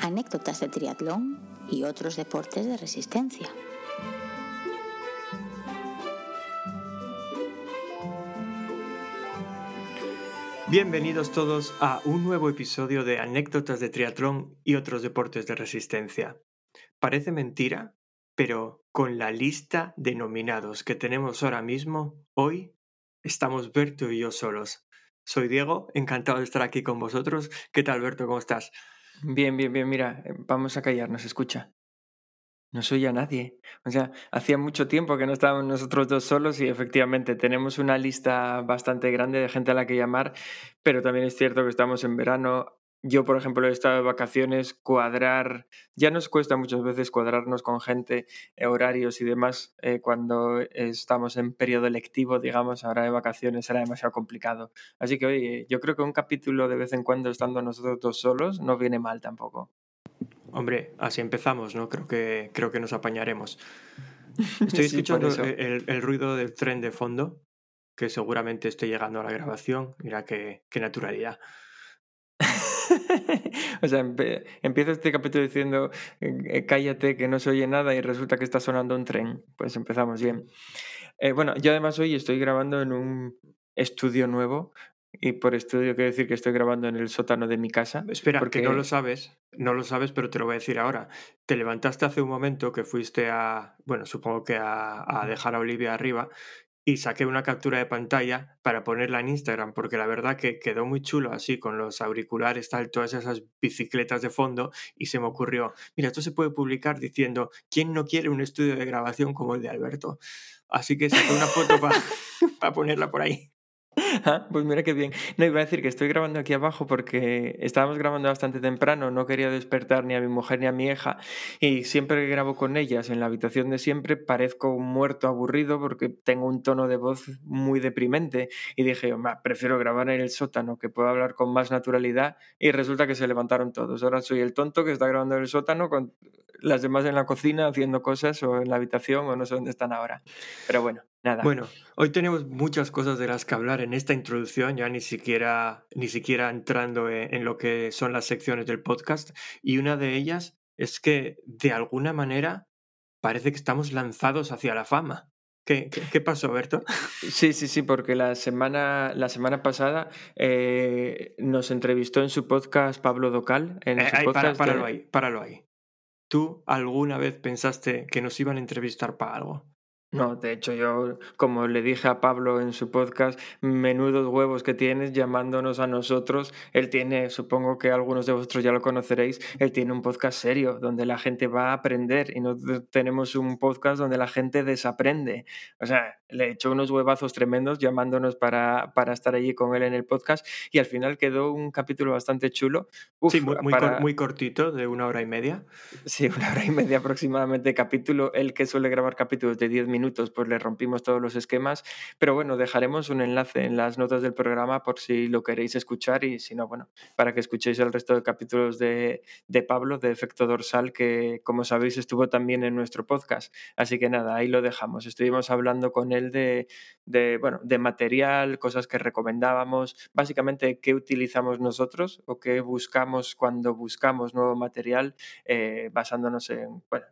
anécdotas de triatlón y otros deportes de resistencia. Bienvenidos todos a un nuevo episodio de anécdotas de triatlón y otros deportes de resistencia. Parece mentira, pero con la lista de nominados que tenemos ahora mismo, hoy estamos Berto y yo solos. Soy Diego, encantado de estar aquí con vosotros. ¿Qué tal, Berto? ¿Cómo estás? Bien, bien, bien. Mira, eh, vamos a callarnos, escucha. No soy a nadie. O sea, hacía mucho tiempo que no estábamos nosotros dos solos y efectivamente tenemos una lista bastante grande de gente a la que llamar, pero también es cierto que estamos en verano, yo, por ejemplo, he estado de vacaciones, cuadrar, ya nos cuesta muchas veces cuadrarnos con gente, eh, horarios y demás, eh, cuando estamos en periodo lectivo, digamos, ahora de vacaciones será demasiado complicado. Así que, oye, yo creo que un capítulo de vez en cuando estando nosotros dos solos no viene mal tampoco. Hombre, así empezamos, ¿no? Creo que, creo que nos apañaremos. Estoy escuchando el, el, ruido del tren de fondo, que seguramente esté llegando a la grabación. Mira qué, qué naturalidad. o sea, empiezo este capítulo diciendo eh, cállate que no se oye nada y resulta que está sonando un tren. Pues empezamos bien. Eh, bueno, yo además hoy estoy grabando en un estudio nuevo y por estudio quiero decir que estoy grabando en el sótano de mi casa. Espera, porque no lo sabes, no lo sabes, pero te lo voy a decir ahora. Te levantaste hace un momento que fuiste a, bueno, supongo que a, a dejar a Olivia arriba y saqué una captura de pantalla para ponerla en Instagram, porque la verdad que quedó muy chulo así, con los auriculares, tal, todas esas bicicletas de fondo, y se me ocurrió, mira, esto se puede publicar diciendo, ¿quién no quiere un estudio de grabación como el de Alberto? Así que saqué una foto para ponerla por ahí. Ah, pues mira qué bien. No, iba a decir que estoy grabando aquí abajo porque estábamos grabando bastante temprano, no quería despertar ni a mi mujer ni a mi hija y siempre que grabo con ellas en la habitación de siempre parezco un muerto aburrido porque tengo un tono de voz muy deprimente y dije, prefiero grabar en el sótano que puedo hablar con más naturalidad y resulta que se levantaron todos. Ahora soy el tonto que está grabando en el sótano con las demás en la cocina haciendo cosas o en la habitación o no sé dónde están ahora. Pero bueno, nada. Bueno, hoy tenemos muchas cosas de las que hablar en esta introducción, ya ni siquiera, ni siquiera entrando en, lo que son las secciones del podcast. Y una de ellas es que de alguna manera parece que estamos lanzados hacia la fama. ¿Qué, qué, pasó, Berto? Sí, sí, sí, porque la semana, la semana pasada eh, nos entrevistó en su podcast Pablo Docal. En eh, podcast páralo ahí, páralo ahí. ¿Tú alguna vez pensaste que nos iban a entrevistar para algo? No, de hecho yo, como le dije a Pablo en su podcast, menudos huevos que tienes llamándonos a nosotros. Él tiene, supongo que algunos de vosotros ya lo conoceréis, él tiene un podcast serio donde la gente va a aprender y nosotros tenemos un podcast donde la gente desaprende. O sea, le he hecho unos huevazos tremendos llamándonos para, para estar allí con él en el podcast y al final quedó un capítulo bastante chulo. sí, muy, muy, cortito, de una hora y media. Sí, una hora y media aproximadamente capítulo. Él que suele grabar capítulos de 10 minutos minutos pues le rompimos todos los esquemas, pero bueno, dejaremos un enlace en las notas del programa por si lo queréis escuchar y si no, bueno, para que escuchéis el resto de capítulos de, Pablo, de Efecto Dorsal, que como sabéis estuvo también en nuestro podcast. Así que nada, ahí lo dejamos. Estuvimos hablando con él de, de, bueno, de material, cosas que recomendábamos, básicamente qué utilizamos nosotros o qué buscamos cuando buscamos nuevo material, eh, basándonos en, bueno,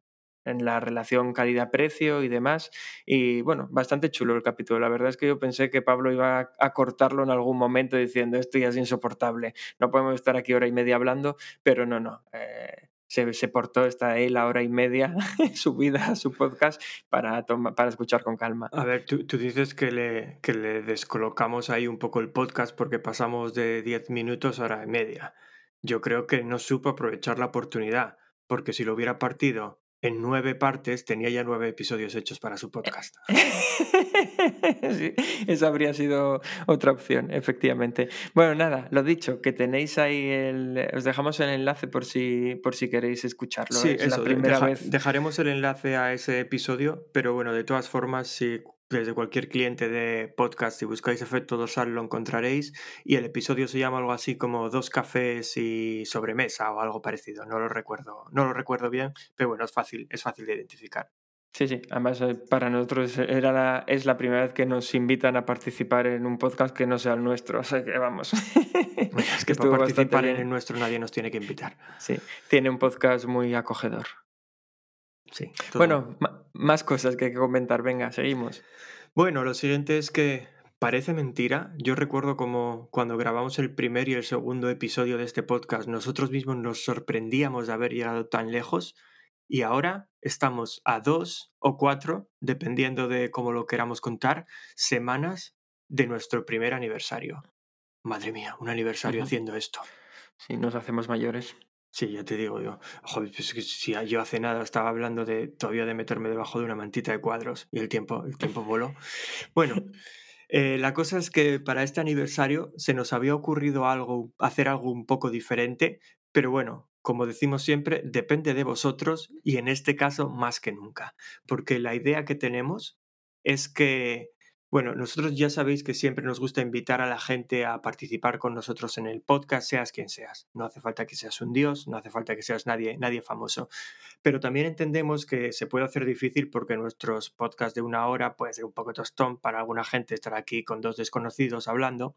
en la relación calidad-precio y demás. Y bueno, bastante chulo el capítulo. La verdad es que yo pensé que Pablo iba a cortarlo en algún momento diciendo esto ya es insoportable, no podemos estar aquí hora y media hablando, pero no, no. Eh, se, se, portó, está ahí la hora y media subida a su podcast para, para escuchar con calma. A ver, tú, tú dices que le, que le descolocamos ahí un poco el podcast porque pasamos de 10 minutos a hora y media. Yo creo que no supo aprovechar la oportunidad, porque si lo hubiera partido en nueve partes tenía ya nueve episodios hechos para su podcast. sí, esa habría sido otra opción, efectivamente. Bueno, nada, lo dicho, que tenéis ahí el. Os dejamos el enlace por si, por si queréis escucharlo. Sí, es la primera vez. Dejaremos el enlace a ese episodio, pero bueno, de todas formas, si desde cualquier cliente de podcast, si buscáis efecto dorsal lo encontraréis y el episodio se llama algo así como dos cafés y sobremesa o algo parecido, no lo recuerdo, no lo recuerdo bien, pero bueno, es fácil, es fácil de identificar. Sí, sí. Además, eh, para nosotros era la, es la primera vez que nos invitan a participar en un podcast que no sea el nuestro. O sea que vamos. es que para participar en el nuestro nadie nos tiene que invitar. Sí, tiene un podcast muy acogedor. Sí. Bueno, más cosas que hay que comentar. Venga, seguimos. Bueno, lo siguiente es que parece mentira. Yo recuerdo como cuando grabamos el primer y el segundo episodio de este podcast, nosotros mismos nos sorprendíamos de haber llegado tan lejos y ahora estamos a dos o cuatro, dependiendo de cómo lo queramos contar, semanas de nuestro primer aniversario. Madre mía, un aniversario haciendo esto. Sí, nos hacemos mayores. Sí, ya te digo yo. Joder, pues que si yo hace nada estaba hablando de todavía de meterme debajo de una mantita de cuadros y el tiempo, el tiempo voló. Bueno, eh, la cosa es que para este aniversario se nos había ocurrido algo, hacer algo un poco diferente, pero bueno, como decimos siempre, depende de vosotros y en este caso más que nunca, porque la idea que tenemos es que bueno, nosotros ya sabéis que siempre nos gusta invitar a la gente a participar con nosotros en el podcast, seas quien seas. No hace falta que seas un dios, no hace falta que seas nadie, nadie famoso. Pero también entendemos que se puede hacer difícil porque nuestros podcasts de una hora puede ser un poco tostón para alguna gente estar aquí con dos desconocidos hablando.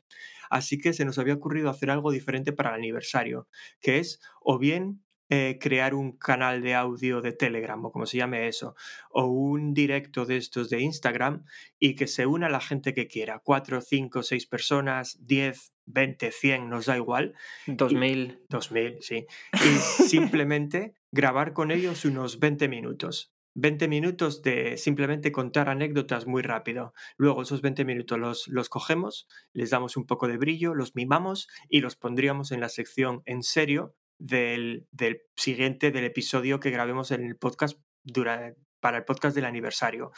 Así que se nos había ocurrido hacer algo diferente para el aniversario, que es o bien eh, crear un canal de audio de Telegram o como se llame eso, o un directo de estos de Instagram y que se una la gente que quiera, cuatro, cinco, seis personas, diez, veinte, cien, nos da igual. Dos mil. Dos mil, sí. Y simplemente grabar con ellos unos 20 minutos. 20 minutos de simplemente contar anécdotas muy rápido. Luego esos 20 minutos los, los cogemos, les damos un poco de brillo, los mimamos y los pondríamos en la sección en serio del, siguiente, del episodio que grabemos en el podcast para el podcast del aniversario.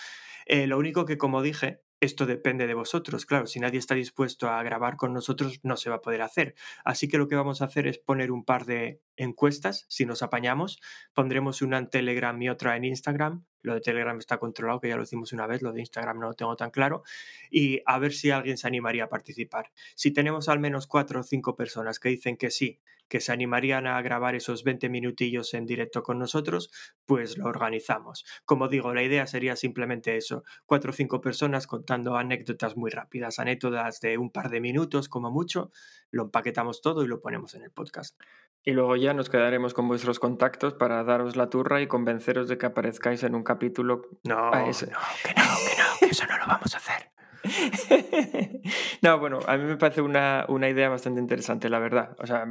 Eh, lo único que, como dije, esto depende de vosotros. Claro, si nadie está dispuesto a grabar con nosotros, no se va a poder hacer. Así que lo que vamos a hacer es poner un par de encuestas, si nos apañamos. Pondremos una en Telegram y otra en Instagram. Lo de Telegram está controlado, que ya lo hicimos una vez, lo de Instagram no lo tengo tan claro. Y a ver si alguien se animaría a participar. Si tenemos al menos cuatro o cinco personas que dicen que sí, que se animarían a grabar esos 20 minutillos en directo con nosotros, pues lo organizamos. Como digo, la idea sería simplemente eso, cuatro o cinco personas contando anécdotas muy rápidas, anécdotas de un par de minutos como mucho, lo empaquetamos todo y lo ponemos en el podcast. Y luego ya nos quedaremos con vuestros contactos para daros la turra y convenceros de que aparezcáis en un capítulo. No, no, que no, que no, que eso no lo vamos a hacer. no, bueno, a mí me parece una, idea bastante interesante, la verdad. O sea,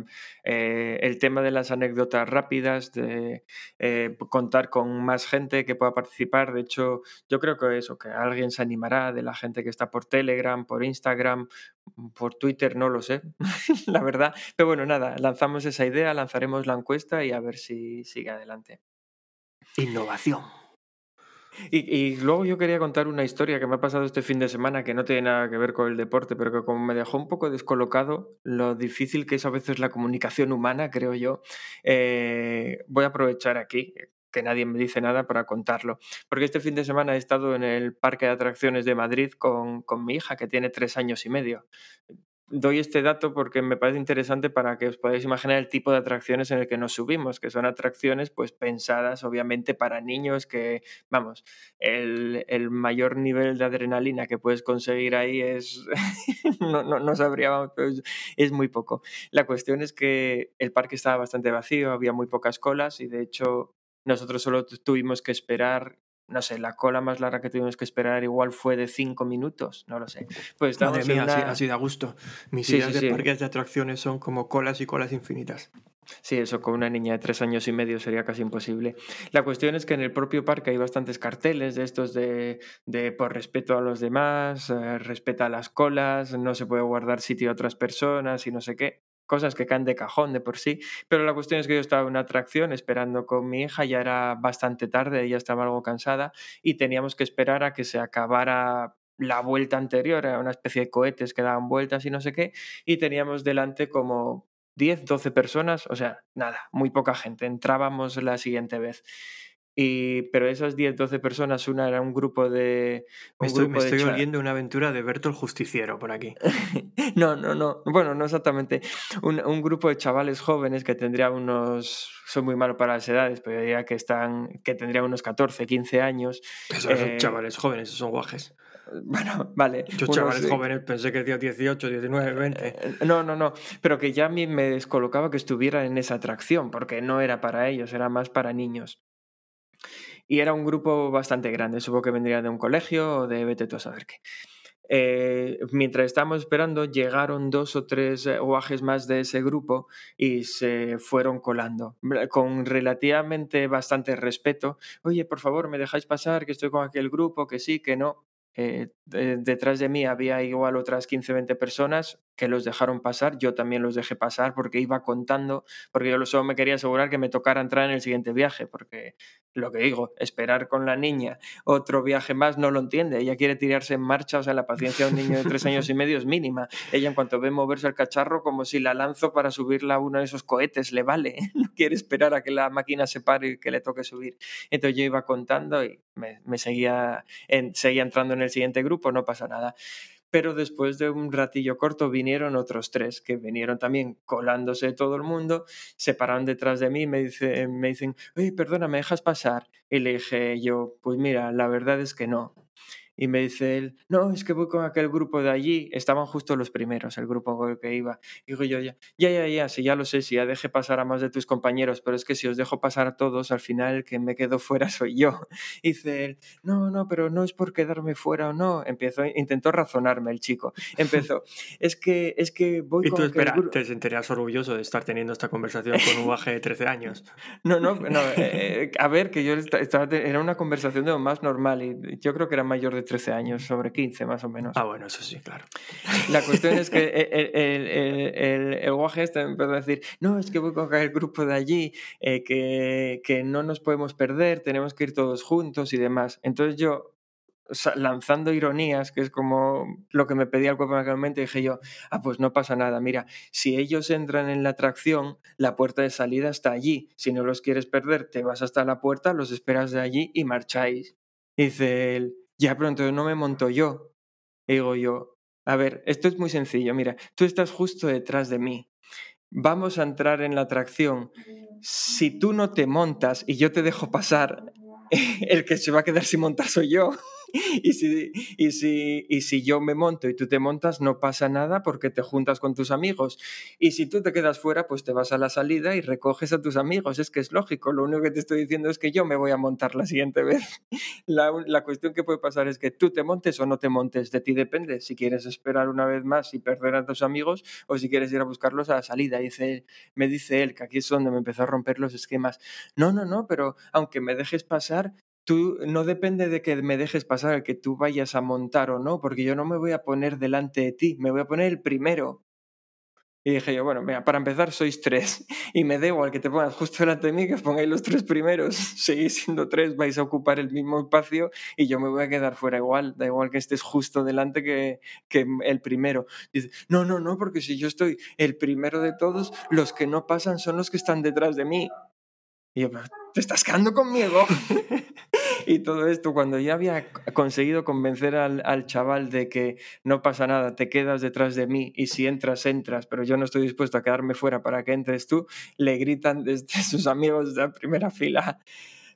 eh, el tema de las anécdotas rápidas, de eh, contar con más gente que pueda participar. De hecho, yo creo que eso, que alguien se animará de la gente que está por Telegram, por Instagram, por Twitter, no lo sé, la verdad. Pero bueno, nada, lanzamos esa idea, lanzaremos la encuesta y a ver si sigue adelante. Innovación. Y, luego yo quería contar una historia que me ha pasado este fin de semana que no tiene nada que ver con el deporte, pero que como me dejó un poco descolocado, lo difícil que es a veces la comunicación humana, creo yo, eh, voy a aprovechar aquí que nadie me dice nada para contarlo. Porque este fin de semana he estado en el Parque de Atracciones de Madrid con, con mi hija, que tiene tres años y medio doy este dato porque me parece interesante para que os podáis imaginar el tipo de atracciones en el que nos subimos, que son atracciones pues pensadas obviamente para niños que, vamos, el, mayor nivel de adrenalina que puedes conseguir ahí es, no, no, no sabría, pero es, muy poco. La cuestión es que el parque estaba bastante vacío, había muy pocas colas y de hecho nosotros solo tuvimos que esperar no sé, la cola más larga que tuvimos que esperar igual fue de cinco minutos, no lo sé. Pues Madre mía, así, da gusto. Mis ideas de parques de atracciones son como colas y colas infinitas. Sí, eso con una niña de tres años y medio sería casi imposible. La cuestión es que en el propio parque hay bastantes carteles de estos de, de por respeto a los demás, eh, respeta las colas, no se puede guardar sitio a otras personas y no sé qué cosas que caen de cajón de por sí, pero la cuestión es que yo estaba en una atracción esperando con mi hija, ya era bastante tarde, ella estaba algo cansada y teníamos que esperar a que se acabara la vuelta anterior, era una especie de cohetes que daban vueltas y no sé qué, y teníamos delante como 10, 12 personas, o sea, nada, muy poca gente, entrábamos la siguiente vez. Y, pero esas 10, 12 personas, una era un grupo de. Me estoy, me estoy oliendo una aventura de Berto el Justiciero por aquí. no, no, no. Bueno, no exactamente. Un, un, grupo de chavales jóvenes que tendría unos. Soy muy malo para las edades, pero diría que están. que tendrían unos 14, 15 años. Esos son eh, chavales jóvenes, esos son guajes. Bueno, vale. Yo, chavales jóvenes, pensé que decía 18, 19, 20. No, no, no. Pero que ya a mí me descolocaba que estuvieran en esa atracción, porque no era para ellos, era más para niños. Y era un grupo bastante grande, supongo que vendría de un colegio o de vete tú a saber qué. Eh, mientras estábamos esperando, llegaron dos o tres eh, guajes más de ese grupo y se fueron colando con relativamente bastante respeto. Oye, por favor, ¿me dejáis pasar? Que estoy con aquel grupo, que sí, que no. Eh, detrás de mí había igual otras 15, 20 personas que los dejaron pasar, yo también los dejé pasar porque iba contando, porque yo solo me quería asegurar que me tocara entrar en el siguiente viaje, porque lo que digo, esperar con la niña otro viaje más no lo entiende, ella quiere tirarse en marcha, o sea, la paciencia de un niño de tres años y medio es mínima, ella en cuanto ve moverse el cacharro como si la lanzo para subirla a uno de esos cohetes, le vale, no quiere esperar a que la máquina se pare y que le toque subir. Entonces yo iba contando y me, seguía, seguía entrando en el siguiente grupo, no pasa nada pero después de un ratillo corto vinieron otros tres que vinieron también colándose todo el mundo, se pararon detrás de mí y me, dice, me dicen, oye, perdona, ¿me dejas pasar? Y le dije yo, pues mira, la verdad es que no. Y me dice él, no, es que voy con aquel grupo de allí. Estaban justo los primeros, el grupo con el que iba. Y digo yo, ya, ya, ya, ya, si ya lo sé, si ya dejé pasar a más de tus compañeros, pero es que si os dejo pasar a todos, al final el que me quedo fuera soy yo. Y dice él, no, no, pero no es por quedarme fuera o no. Empezó, intentó razonarme el chico. Empezó, es que, es que voy y tú, espera, te sentirías orgulloso de estar teniendo esta conversación con un baje de 13 años. No, no, no, eh, a ver, que yo estaba, era una conversación de lo más normal y yo creo que era mayor de 13 años, sobre 15 más o menos. Ah, bueno, eso sí, claro. La cuestión es que el, el, el, guaje este empezó a decir, no, es que voy con el grupo de allí, eh, que, que no nos podemos perder, tenemos que ir todos juntos y demás. Entonces yo, lanzando ironías, que es como lo que me pedía el cuerpo en aquel momento, dije yo, ah, pues no pasa nada, mira, si ellos entran en la atracción, la puerta de salida está allí, si no los quieres perder, te vas hasta la puerta, los esperas de allí y marcháis. Dice él, ya, pero entonces no me monto yo. digo yo, a ver, esto es muy sencillo, mira, tú estás justo detrás de mí. Vamos a entrar en la atracción. Si tú no te montas y yo te dejo pasar, el que se va a quedar sin montar soy yo. y, si, y, si, y si yo me monto y tú te montas, no pasa nada porque te juntas con tus amigos. Y si tú te quedas fuera, pues te vas a la salida y recoges a tus amigos. Es que es lógico. Lo único que te estoy diciendo es que yo me voy a montar la siguiente vez. La, la cuestión que puede pasar es que tú te montes o no te montes. De ti depende. Si quieres esperar una vez más y perder a tus amigos o si quieres ir a buscarlos a la salida. Y me dice él que aquí es donde me empezó a romper los esquemas. No, no, no, pero aunque me dejes pasar, tú no depende de que me dejes pasar que tú vayas a montar o no, porque yo no me voy a poner delante de ti, me voy a poner el primero. Y dije yo, bueno, mira, para empezar sois tres y me da igual que te pongas justo delante de mí, que pongáis los tres primeros, seguís siendo tres, vais a ocupar el mismo espacio y yo me voy a quedar fuera igual, da igual que estés justo delante que, que el primero. Dice, no, no, no, porque si yo estoy el primero de todos, los que no pasan son los que están detrás de mí. Y yo, te estás quedando conmigo. y todo esto, cuando ya había conseguido convencer al, al, chaval de que no pasa nada, te quedas detrás de mí y si entras, entras, pero yo no estoy dispuesto a quedarme fuera para que entres tú, le gritan desde sus amigos de la primera fila,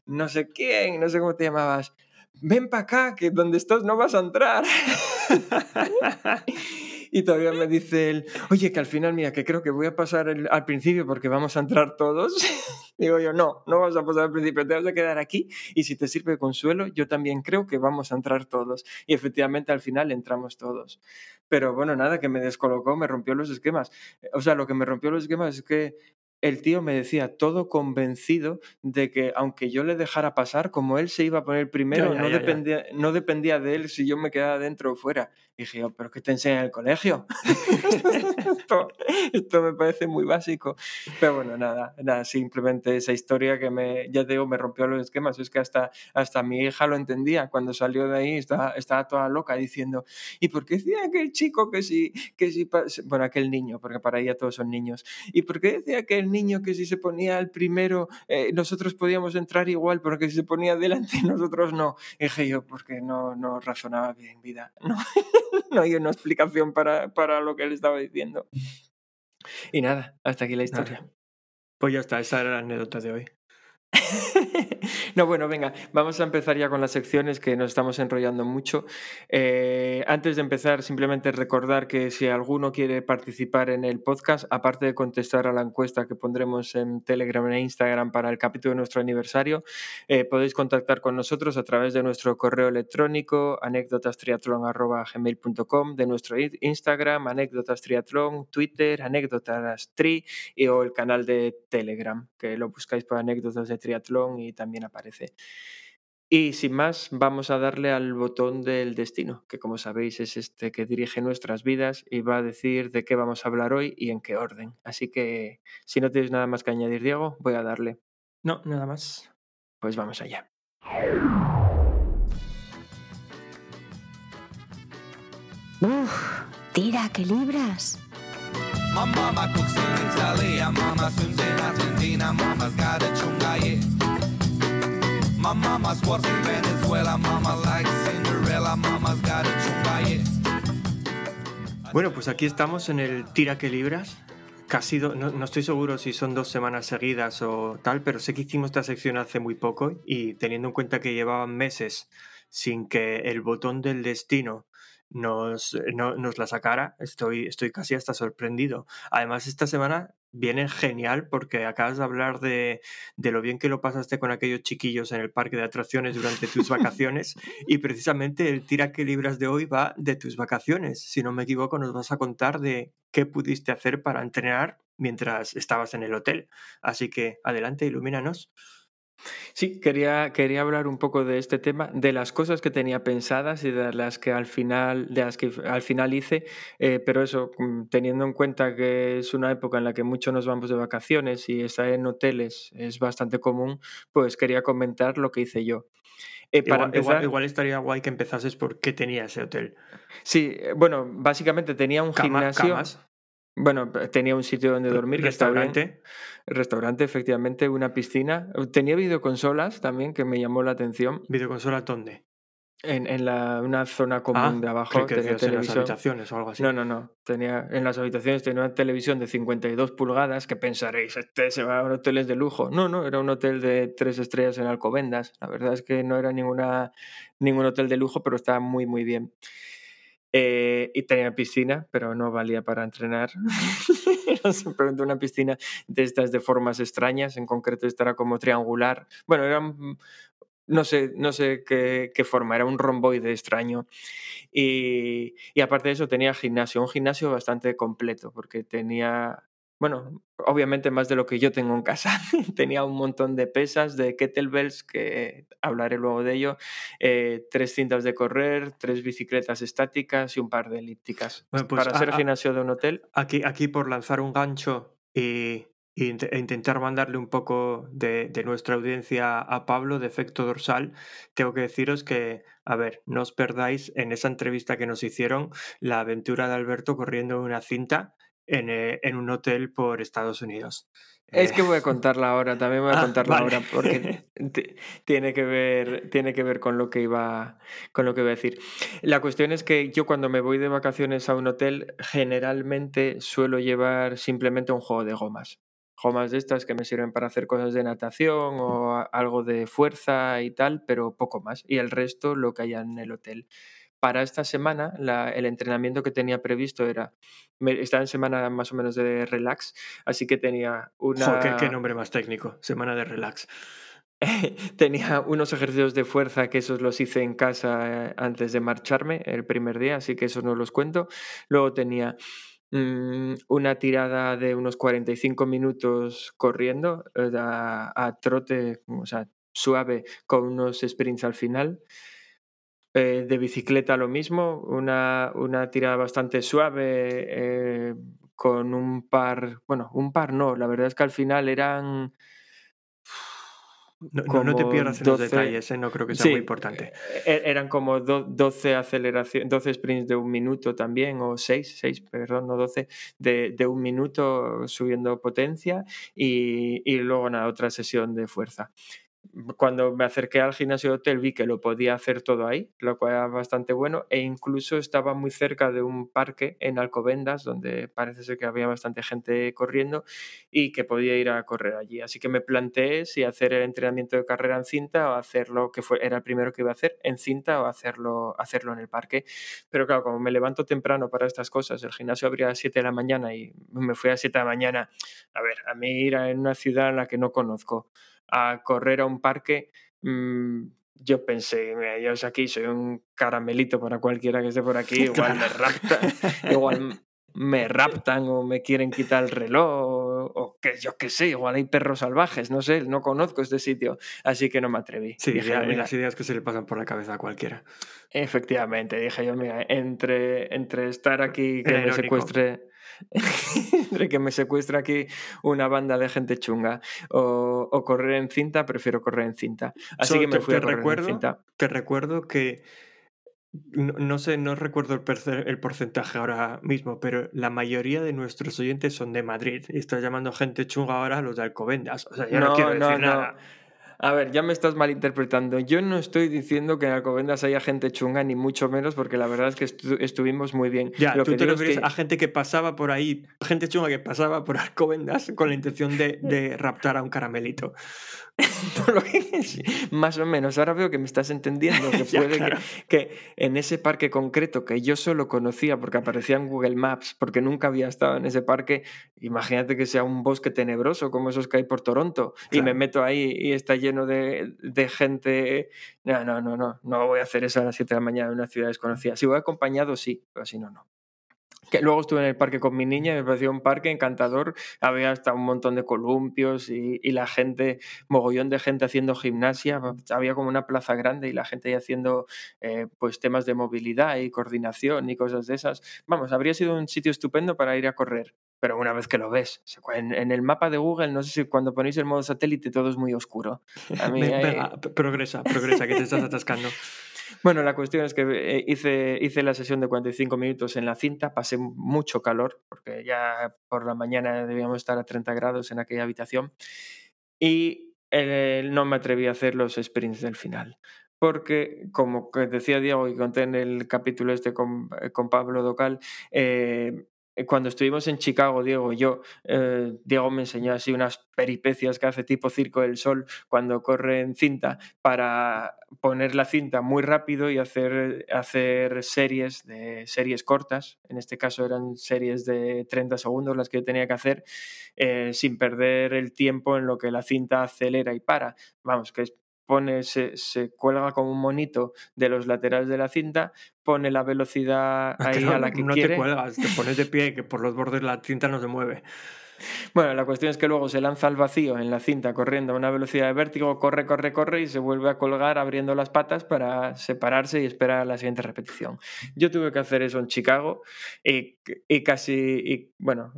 no sé quién, no sé cómo te llamabas, ven para acá, que donde estás no vas a entrar. Y todavía me dice él, oye, que al final, mira, que creo que voy a pasar al principio porque vamos a entrar todos. Digo yo, no, no vas a pasar al principio, te vas a quedar aquí y si te sirve de consuelo, yo también creo que vamos a entrar todos. Y efectivamente al final entramos todos. Pero bueno, nada, que me descolocó, me rompió los esquemas. O sea, lo que me rompió los esquemas es que el tío me decía todo convencido de que aunque yo le dejara pasar, como él se iba a poner primero, no, dependía, no dependía de él si yo me quedaba dentro o fuera. Dije, ¿pero qué te enseña en el colegio? esto, me parece muy básico. Pero bueno, nada, nada, simplemente esa historia que me, ya te digo, me rompió los esquemas. Es que hasta, hasta mi hija lo entendía. Cuando salió de ahí estaba, estaba toda loca diciendo, ¿y por qué decía aquel chico que sí, que sí, bueno, aquel niño, porque para ella todos son niños, ¿y por qué decía que el niño que si se ponía el primero, eh, nosotros podíamos entrar igual, pero que si se ponía delante, nosotros no. Dije yo, porque no, no razonaba bien, vida. No, no hay una explicación para, para lo que él estaba diciendo. Y nada, hasta aquí la historia. Pues ya está, esa era la anécdota de hoy. no, bueno, venga, vamos a empezar ya con las secciones que nos estamos enrollando mucho. Eh, antes de empezar, simplemente recordar que si alguno quiere participar en el podcast, aparte de contestar a la encuesta que pondremos en Telegram e Instagram para el capítulo de nuestro aniversario, eh, podéis contactar con nosotros a través de nuestro correo electrónico anécdotastriatlon.com, de nuestro Instagram, anécdotastriatlon, Twitter, anécdotastri y o el canal de Telegram, que lo buscáis por anécdotas de triatlón y también aparece. Y sin más, vamos a darle al botón del destino, que como sabéis es este que dirige nuestras vidas y va a decir de qué vamos a hablar hoy y en qué orden. Así que si no tienes nada más que añadir, Diego, voy a darle. No, nada más. Pues vamos allá. Uf, tira, que libras. My mama cooks in Italy, my mama swims in Argentina, mama's got a chungaye. My mama's works in Venezuela, mama likes Cinderella, mama's got a chungaye. Bueno, pues aquí estamos en el Tira que Libras. Casi do, no, no, estoy seguro si son dos semanas seguidas o tal, pero sé que hicimos esta sección hace muy poco y teniendo en cuenta que llevaban meses sin que el botón del destino nos, eh, no, nos la sacara, estoy, estoy casi hasta sorprendido. Además, esta semana viene genial porque acabas de hablar de, de, lo bien que lo pasaste con aquellos chiquillos en el parque de atracciones durante tus vacaciones y precisamente el tira que libras de hoy va de tus vacaciones. Si no me equivoco, nos vas a contar de qué pudiste hacer para entrenar mientras estabas en el hotel. Así que adelante, ilumínanos. Sí, quería, quería hablar un poco de este tema, de las cosas que tenía pensadas y de las que al final, de las que al final hice, eh, pero eso, mm, teniendo en cuenta que es una época en la que muchos nos vamos de vacaciones y estar en hoteles es bastante común, pues quería comentar lo que hice yo. Eh, para igual, empezar, igual, igual, estaría guay que empezases por qué tenía ese hotel. Sí, eh, bueno, básicamente tenía un Cama, gimnasio. Camas. Bueno, tenía un sitio donde dormir. que estaba bien. Restaurante. Restaurante, efectivamente, una piscina. Tenía videoconsolas también, que me llamó la atención. ¿Videoconsola dónde? En, en la, una zona común Ah, de abajo. que tenía en las habitaciones o algo así. No, no, no. Tenía, en las habitaciones tenía una televisión de 52 pulgadas que pensaréis, este se va a hoteles de lujo. No, no, era un hotel de tres estrellas en Alcobendas. La verdad es que no era ninguna, ningún hotel de lujo, pero estaba muy, muy bien. Eh, y tenía piscina, pero no valía para entrenar. Simplemente una piscina de estas de formas extrañas. En concreto, esta era como triangular. Bueno, era. No sé, no sé qué, forma, era un romboide extraño. Y aparte de eso, tenía gimnasio, un gimnasio bastante completo, porque tenía. Bueno, obviamente más de lo que yo tengo en casa. tenía un montón de pesas, de kettlebells, que hablaré luego de ello, eh, tres cintas de correr, tres bicicletas estáticas y un par de elípticas. Bueno, pues, Para a- gimnasio de un hotel, Aquí, aquí por lanzar un gancho y, y int- e intentar mandarle un poco de, de nuestra audiencia a Pablo de efecto dorsal, tengo que deciros que, a ver, no os perdáis en esa entrevista que nos hicieron la aventura de Alberto corriendo en una cinta en, eh, en un hotel por Estados Unidos. Es Eh, que voy a contarla ahora, también voy a Ah, contarla vale. ahora, porque ti- tiene que ver, tiene que ver con lo que iba, con lo que iba a decir. La cuestión es que yo cuando me voy de vacaciones a un hotel, generalmente suelo llevar simplemente un juego de gomas. Gomas de estas que me sirven para hacer cosas de natación o algo de fuerza y tal, pero poco más. Y el resto lo que haya en el hotel. Para esta semana, la- el entrenamiento que tenía previsto era, estaba en semana más o menos de relax, así que tenía una... Joder, qué, qué nombre más técnico. Semana de relax. Tenía unos ejercicios de fuerza que esos los hice en casa eh, antes de marcharme el primer día, así que esos no los cuento. Luego tenía mm, una tirada de unos 45 minutos corriendo eh, a, a trote, o sea, suave, con unos sprints al final. Eh, de bicicleta lo mismo, una, una tirada bastante suave eh, con un par, bueno, un par no, la verdad es que al final eran No, no- no te pierdas en los 12 detalles, ¿eh? no creo que sea Sí, muy importante. e- eran como do- 12 aceleración, 12 sprints de un minuto también, o 6, 6, perdón, no 12, de, de un minuto subiendo potencia y, y luego nada, otra sesión de fuerza. Cuando me acerqué al gimnasio de hotel vi que lo podía hacer todo ahí, lo cual era bastante bueno, e incluso estaba muy cerca de un parque en Alcobendas, donde parece ser que había bastante gente corriendo y que podía ir a correr allí. Así que me planteé si hacer el entrenamiento de carrera en cinta o hacerlo, que fue, era el primero que iba a hacer, en cinta o hacerlo, hacerlo en el parque. Pero claro, como me levanto temprano para estas cosas, el gimnasio abría a las 7 de la mañana y me fui a las 7 de la mañana. A ver, a mí ir a una ciudad en la que no conozco a correr a un parque, mm, yo pensé, mira, yo aquí soy un caramelito para cualquiera que esté por aquí, igual me raptan, igual me raptan o me quieren quitar el reloj o, o que yo qué sé, igual hay perros salvajes, no sé, no conozco este sitio, así que no me atreví. Sí, Dije, "Mira, las ideas que se le pasan por la cabeza a cualquiera. Efectivamente, dije yo, mira, entre, entre estar aquí que Era me irónico. secuestre, entre que me secuestre aquí una banda de gente chunga o, o correr en cinta, prefiero correr en cinta. Así que me fui te a correr recuerdo- en cinta. Te recuerdo que no, no sé, no recuerdo el, perce- el porcentaje ahora mismo, pero la mayoría de nuestros oyentes son de Madrid y estás llamando gente chunga ahora a los de Alcobendas. O sea, yo no, quiero decir nada. A ver, ya me estás malinterpretando. Yo no estoy diciendo que en Alcobendas haya gente chunga, ni mucho menos, porque la verdad es que estu- estuvimos muy bien. Ya, Lo tú que te digo es refieres que- a gente que pasaba por ahí, gente chunga que pasaba por Alcobendas con la intención de, de raptar a un caramelito. Por lo que es, más o menos. Ahora veo que me estás entendiendo, que puede que- claro. que, en ese parque concreto que yo solo conocía porque aparecía en Google Maps, porque nunca había estado en ese parque, imagínate que sea un bosque tenebroso como esos que hay por Toronto y me meto ahí y está lleno de, de gente. No, no, no, no, no voy a hacer eso a las 7 de la mañana en una ciudad desconocida. Si voy acompañado, sí, pero si no, no. Que luego estuve en el parque con mi niña y me pareció un parque encantador. Había hasta un montón de columpios y, y la gente, mogollón de gente haciendo gimnasia. Había como una plaza grande y la gente ahí haciendo eh, pues temas de movilidad y coordinación y cosas de esas. Vamos, habría sido un sitio estupendo para ir a correr. Pero una vez que lo ves, en, en el mapa de Google, no sé si cuando ponéis el modo satélite todo es muy oscuro. A mí, Ven- progresa, progresa, que te estás atascando. bueno, la cuestión es que eh, hice, hice la sesión de 45 minutos en la cinta, pasé mucho calor, porque ya por la mañana debíamos estar a 30 grados en aquella habitación, y eh, no me atreví a hacer los sprints del final. Porque, como decía Diego y conté en el capítulo este con, eh, con Pablo Docal, cuando estuvimos en Chicago, Diego yo, eh, Diego me enseñó así unas peripecias que hace tipo Circo del Sol cuando corre en cinta para poner la cinta muy rápido y hacer, hacer series de series cortas. En este caso eran series de 30 segundos las que yo tenía que hacer eh, sin perder el tiempo en lo que la cinta acelera y para. Vamos, que es- pone, se, se cuelga como un monito de los laterales de la cinta, pone la velocidad que ahí no, a la que no quiere. te cuelgas, te pones de pie que por los bordes la cinta no se mueve. Bueno, la cuestión es que luego se lanza al vacío en la cinta corriendo a una velocidad de vértigo, corre, corre, corre y se vuelve a colgar abriendo las patas para separarse y esperar a la siguiente repetición. Yo tuve que hacer eso en Chicago y, y casi, y, bueno,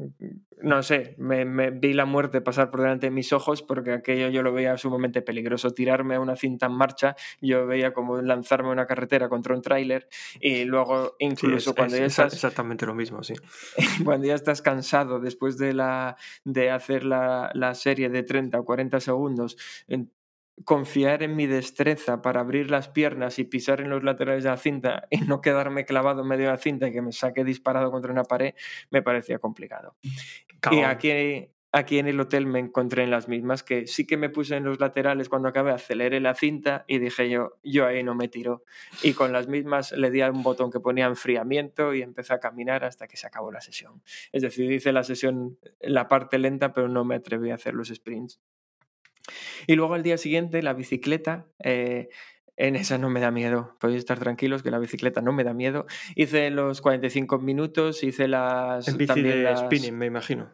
no sé, me, me vi la muerte pasar por delante de mis ojos porque aquello yo lo veía sumamente peligroso. Tirarme a una cinta en marcha, yo veía como lanzarme a una carretera contra un tráiler y luego Sí, incluso es, cuando es ya estás exactamente lo mismo, sí. cuando ya estás cansado después de, la, de hacer la, la serie de 30 o 40 segundos, en- confiar en mi destreza para abrir las piernas y pisar en los laterales de la cinta y no quedarme clavado en medio de la cinta y que me saque disparado contra una pared, me parecía complicado. Y aquí, aquí en el hotel me encontré en las mismas, que sí que me puse en los laterales cuando acabé, aceleré la cinta y dije yo, yo ahí no me tiro. Y con las mismas le di a un botón que ponía enfriamiento y empecé a caminar hasta que se acabó la sesión. Es decir, hice la sesión, la parte lenta, pero no me atreví a hacer los sprints. Y luego al día siguiente, la bicicleta. eh, en esa no me da miedo, podéis estar tranquilos que la bicicleta no me da miedo. Hice los 45 minutos, hice las... En bici también de las- spinning, me imagino.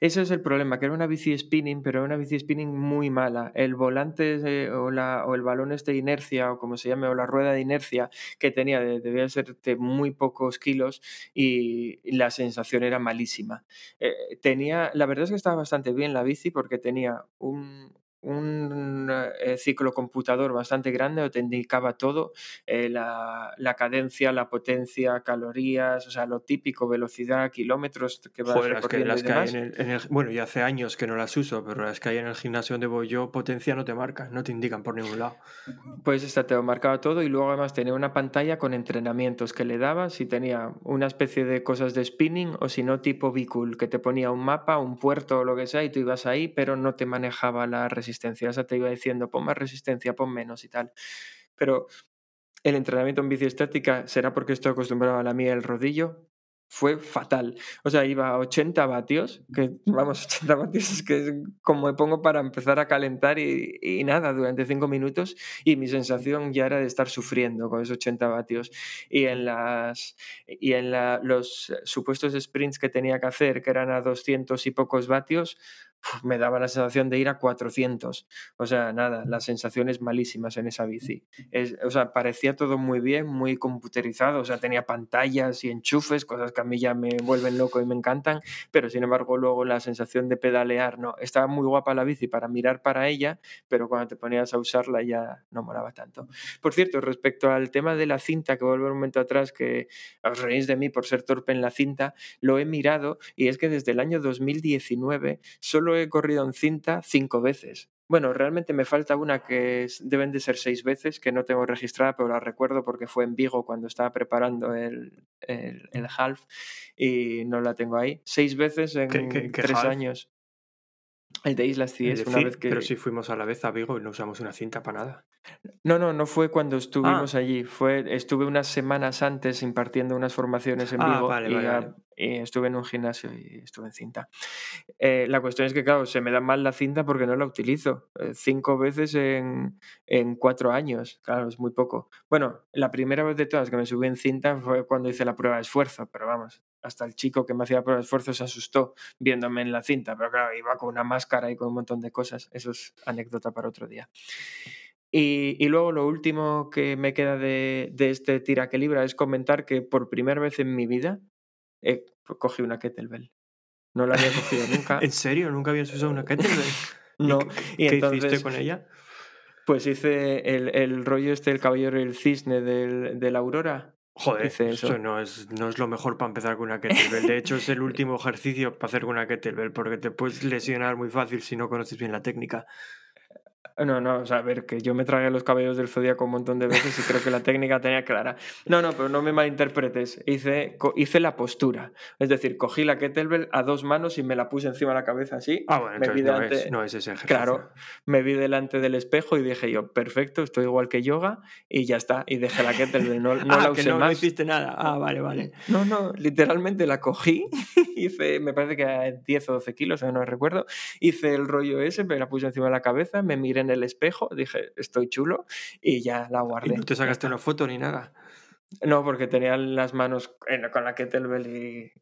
Ese es el problema, que era una bici spinning, pero era una bici spinning muy mala. El volante o, la, o el balón este de inercia, o como se llame, o la rueda de inercia que tenía, de- debía ser de muy pocos kilos y la sensación era malísima. Eh, tenía, la verdad es que estaba bastante bien la bici porque tenía un, un eh, ciclo computador bastante grande, o te indicaba todo, eh, la, la cadencia, la potencia, calorías, o sea, lo típico, velocidad, kilómetros que vas Joder, las que, recorriendo las y que hay demás. en el, en el- Bueno, ya hace años que no las uso, pero las que hay en el gimnasio donde voy yo, potencia no te marcan, no te indican por ningún lado. Pues esta te lo marcaba todo y luego además tenía una pantalla con entrenamientos que le dabas y tenía una especie de cosas de spinning o si no tipo Bicool, que te ponía un mapa, un puerto o lo que sea y tú ibas ahí, pero no te manejaba la resistencia. O sea, te iba diciendo, pon más resistencia, pon menos y tal. Pero el entrenamiento en bici estática, será porque estoy acostumbrado a la mía del rodillo, fue fatal. O sea, iba a 80 vatios, que vamos, 80 vatios es que es como me pongo para empezar a calentar y, y nada, durante 5 minutos y mi sensación ya era de estar sufriendo con esos 80 vatios. Y en, las, y en la- los supuestos sprints que tenía que hacer, que eran a 200 y pocos vatios, me daba la sensación de ir a 400. O sea, nada, las sensaciones malísimas en esa bici. Es, o sea, parecía todo muy bien, muy computerizado, o sea, tenía pantallas y enchufes, cosas que a mí ya me vuelven loco y me encantan, pero sin embargo luego la sensación de pedalear, no, estaba muy guapa la bici para mirar para ella, pero cuando te ponías a usarla ya no molaba tanto. Por cierto, respecto al tema de la cinta, que vuelvo un momento atrás, que os reís de mí por ser torpe en la cinta, lo he mirado y es que desde el año 2019 solo he corrido en cinta cinco veces. Bueno, realmente me falta una que es- deben de ser seis veces, que no tengo registrada, pero la recuerdo porque fue en Vigo cuando estaba preparando el, el, el half y no la tengo ahí. Seis veces en ¿Qué- qué- qué tres half? años. El de Islas Es Cíes, una vez que... Pero si fuimos a la vez a Vigo y no usamos una cinta para nada. No, no, no fue cuando Ah. estuvimos allí. Fue, estuve unas semanas antes impartiendo unas formaciones en Ah, Vigo vale, y, vale, a- vale. y estuve en un gimnasio y estuve en cinta. Eh, la cuestión es que, claro, se me da mal la cinta porque no la utilizo. Eh, cinco veces en, en cuatro años. Claro, es muy poco. Bueno, la primera vez de todas que me subí en cinta fue cuando hice la prueba de esfuerzo, pero vamos, hasta el chico que me hacía prueba de esfuerzo se asustó viéndome en la cinta, pero claro, iba con una máscara y con un montón de cosas. Eso es anécdota para otro día. Y, y luego lo último que me queda de, de este tira que libra es comentar que por primera vez en mi vida eh, cogí una kettlebell. No la había cogido nunca. ¿En serio? ¿Nunca habías usado una kettlebell? ¿Y No. qué- Y ¿Qué entonces, hiciste con ella? pues hice el, el rollo este, el caballero y el cisne del, de la aurora. Joder, eso. no es, no es lo mejor para empezar con una kettlebell. De hecho, es el último ejercicio para hacer con una kettlebell, porque te puedes lesionar muy fácil si no conoces bien la técnica. No, no, o sea, a ver, que yo me tragué los cabellos del zodiaco un montón de veces y creo que la técnica tenía clara. No, no, pero no me malinterpretes. Hice, hice la postura. Es decir, cogí la kettlebell a dos manos y me la puse encima de la cabeza así. Ah, bueno, me vi entonces no delante- es, no es ese ejercicio. Claro, me vi delante del espejo y dije yo, perfecto, estoy igual que yoga y ya está. Y dejé la kettlebell, no, no ah, la que usé no, no más. hiciste nada. Ah, vale, vale. No, no, literalmente la cogí, hice, me parece que a 10 o 12 kilos, no recuerdo, hice el rollo ese, me la puse encima de la cabeza, me miré en el espejo, dije, estoy chulo y ya la ¿Y guardé. no te sacaste una foto ni nada? No, porque tenía las manos con la kettlebell y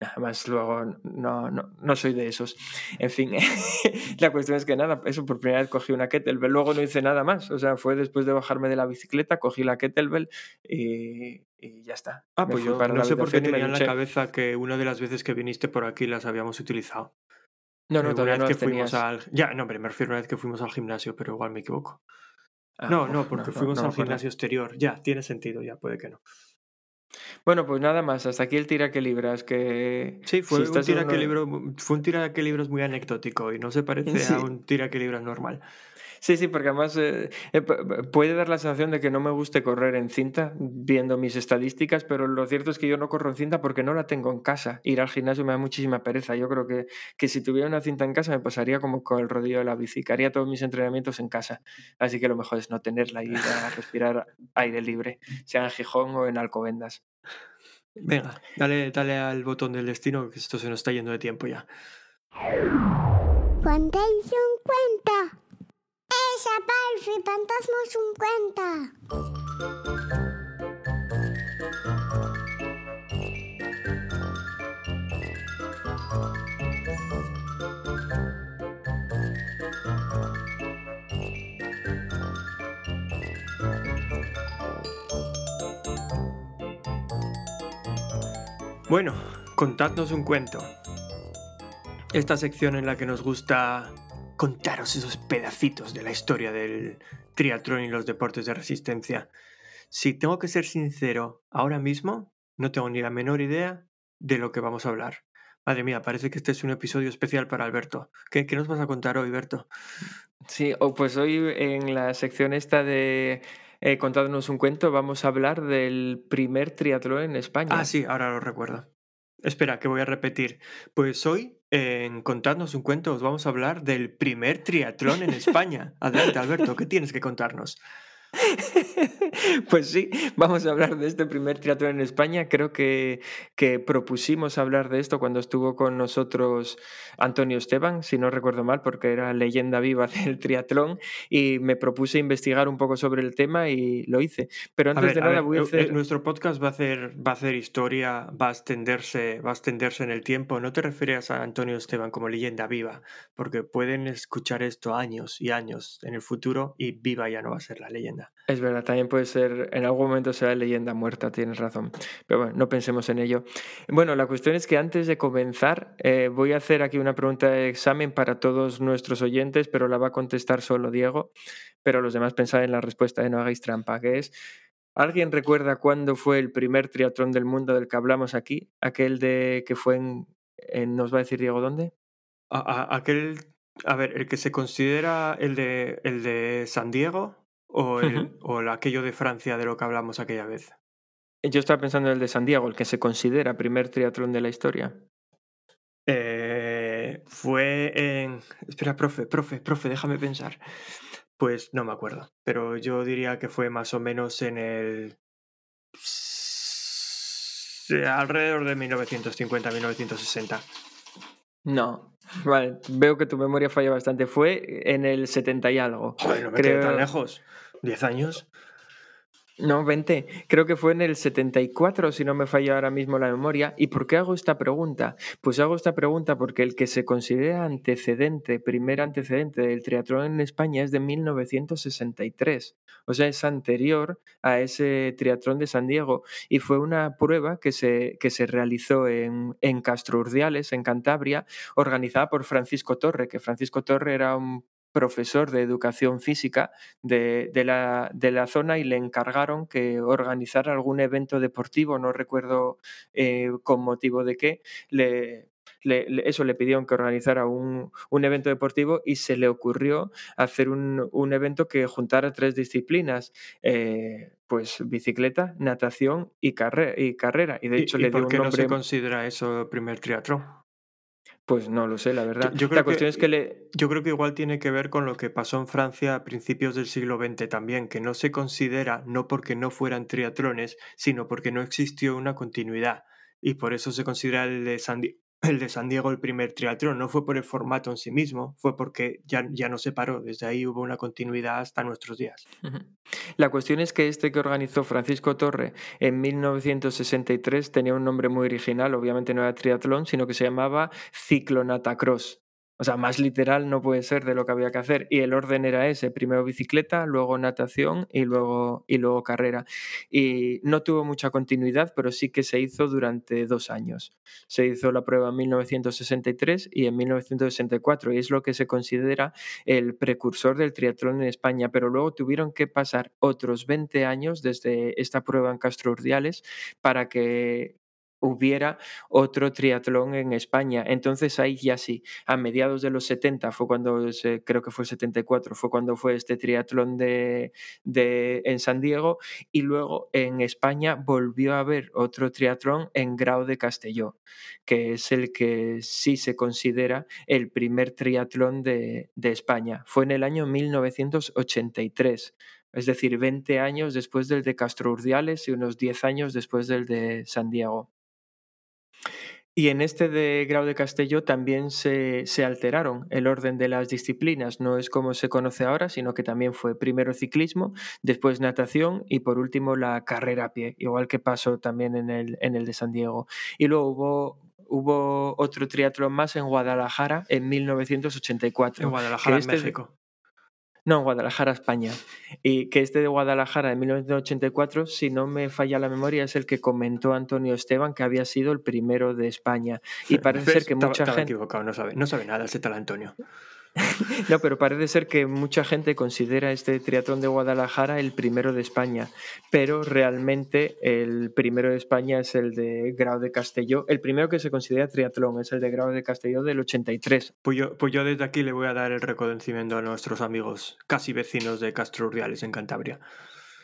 nada más luego no, no, no soy de esos. En fin, la cuestión es que nada, eso por primera vez cogí una kettlebell, luego no hice nada más, o sea, fue después de bajarme de la bicicleta, cogí la kettlebell y, y ya está. Ah, pues yo no sé por qué y tenía en la cabeza que una de las veces que viniste por aquí las habíamos utilizado. No, Eh, no, una todavía vez no que fuimos al... Ya, no, hombre, me refiero a una vez que fuimos al gimnasio, pero igual me equivoco. Ah, no, no, porque no, fuimos no al gimnasio exterior. Ya, tiene sentido, ya, puede que no. Bueno, pues nada más, hasta aquí el tira que libras, que Sí, si fue un tira que libro, fue un tira que libros muy anecdótico y no se parece Sí. a un tira que libras normal. Sí, sí, porque además eh, eh, pu- pu- puede dar la sensación de que no me guste correr en cinta, viendo mis estadísticas, pero lo cierto es que yo no corro en cinta porque no la tengo en casa. Ir al gimnasio me da muchísima pereza. Yo creo que, que si tuviera una cinta en casa me pasaría como con el rodillo de la bici, que haría todos mis entrenamientos en casa. Así que lo mejor es no tenerla y ir a respirar aire libre, sea en Gijón o en Alcobendas. Venga, dale, dale al botón del destino, que esto se nos está yendo de tiempo ya. Contéis un cuento. Esa Palfi, fantasmas un. Bueno, contadnos un cuento. Esta sección en la que nos gusta contaros esos pedacitos de la historia del triatlón y los deportes de resistencia. Si tengo que ser sincero, ahora mismo no tengo ni la menor idea de lo que vamos a hablar. Madre mía, parece que este es un episodio especial para Alberto. ¿Qué, qué nos vas a contar hoy, Alberto? Sí, o pues hoy en la sección esta de eh, contándonos un cuento vamos a hablar del primer triatlón en España. Ah, sí, ahora lo recuerdo. Espera, que voy a repetir. Pues hoy, en Contadnos un cuento, os vamos a hablar del primer triatlón en España. Adelante, Alberto, ¿qué tienes que contarnos? Pues sí, vamos a hablar de este primer triatlón en España. Creo que, que propusimos hablar de esto cuando estuvo con nosotros Antonio Esteban, si no recuerdo mal, porque era leyenda viva del triatlón, y me propuse investigar un poco sobre el tema y lo hice. Pero antes ver, de nada ver, voy a eh, hacer... eh, nuestro podcast va a hacer, va a hacer historia, va a extenderse, va a extenderse en el tiempo. No te refieres a Antonio Esteban como leyenda viva, porque pueden escuchar esto años y años en el futuro y viva ya no va a ser la leyenda. Es verdad, también puede ser, en algún momento será leyenda muerta, tienes razón. Pero bueno, no pensemos en ello. Bueno, la cuestión es que antes de comenzar, eh, voy a hacer aquí una pregunta de examen para todos nuestros oyentes, pero la va a contestar solo Diego. Pero los demás pensad en la respuesta, de no hagáis trampa, que es, ¿alguien recuerda cuándo fue el primer triatlón del mundo del que hablamos aquí? Aquel de que fue en, en- ¿nos va a decir Diego dónde? A- a- aquel, a ver, el que se considera el de, el de San Diego o, el, o el aquello de Francia de lo que hablamos aquella vez. Yo estaba pensando en el de San Diego, el que se considera primer triatlón de la historia. Eh, fue en... Espera, profe, profe, profe, déjame pensar. Pues no me acuerdo, pero yo diría que fue más o menos en el... alrededor de 1950-1960. No, vale, veo que tu memoria falla bastante. Fue en el 70 y algo. Joder, no me quedé tan Creo- lejos. ¿10 años? No, 20. Creo que fue en el 74, si no me falla ahora mismo la memoria. ¿Y por qué hago esta pregunta? Pues hago esta pregunta porque el que se considera antecedente, primer antecedente del triatlón en España es de 1963. O sea, es anterior a ese triatlón de San Diego. Y fue una prueba que se, que se realizó en, en Castro Urdiales, en Cantabria, organizada por Francisco Torre, que Francisco Torre era un profesor de educación física de, de la, de la zona y le encargaron que organizara algún evento deportivo, no recuerdo eh, con motivo de qué, le, eso le pidieron que organizara un, un evento deportivo y se le ocurrió hacer un, un evento que juntara tres disciplinas, eh, pues bicicleta, natación y, carre- y carrera. Y de ¿Y, hecho y le dio por un qué no se nombre, considera eso primer triatlón? Pues no lo sé, la verdad. yo creo la cuestión que- es que le... Yo creo que igual tiene que ver con lo que pasó en Francia a principios del siglo XX también, que no se considera no porque no fueran triatlones, sino porque no existió una continuidad. Y por eso se considera el de San, Di- el de San Diego el primer triatlón. No fue por el formato en sí mismo, fue porque ya, ya no se paró. Desde ahí hubo una continuidad hasta nuestros días. La cuestión es que este que organizó Francisco Torre en 1963 tenía un nombre muy original, obviamente no era triatlón, sino que se llamaba ciclonatacross. O sea, más literal no puede ser de lo que había que hacer. Y el orden era ese, primero bicicleta, luego natación y luego, y luego carrera. Y no tuvo mucha continuidad, pero sí que se hizo durante dos años. Se hizo la prueba en 1963 y en 1964, y es lo que se considera el precursor del triatlón en España, pero luego tuvieron que pasar otros 20 años desde esta prueba en Castro Urdiales para que hubiera otro triatlón en España. Entonces ahí ya sí, a mediados de los 70 fue cuando, creo que fue el 74, fue cuando fue este triatlón de, de, en San Diego y luego en España volvió a haber otro triatlón en Grau de Castelló, que es el que sí se considera el primer triatlón de, de España. Fue en el año 1983 es decir, 20 años después del de Castro Urdiales y unos 10 años después del de San Diego. Y en este de Grau de Castelló también se, se, alteraron el orden de las disciplinas. No es como se conoce ahora, sino que también fue primero ciclismo, después natación y por último la carrera a pie, igual que pasó también en el, en el de San Diego. Y luego hubo, hubo otro triatlón más en Guadalajara en 1984. En Guadalajara, este en México. No, en Guadalajara, España. Y que este de Guadalajara de 1984, si no me falla la memoria, es el que comentó Antonio Esteban que había sido el primero de España. Y parece ser que estaba, mucha estaba gente. equivocado, no sabe, no sabe nada ese tal Antonio. No, pero parece ser que mucha gente considera este triatlón de Guadalajara el primero de España, pero realmente el primero de España es el de Grau de Castelló. El primero que se considera triatlón es el de Grau de Castelló del 83. Pues yo, pues yo desde aquí le voy a dar el reconocimiento a nuestros amigos casi vecinos de Castro Urdiales en Cantabria.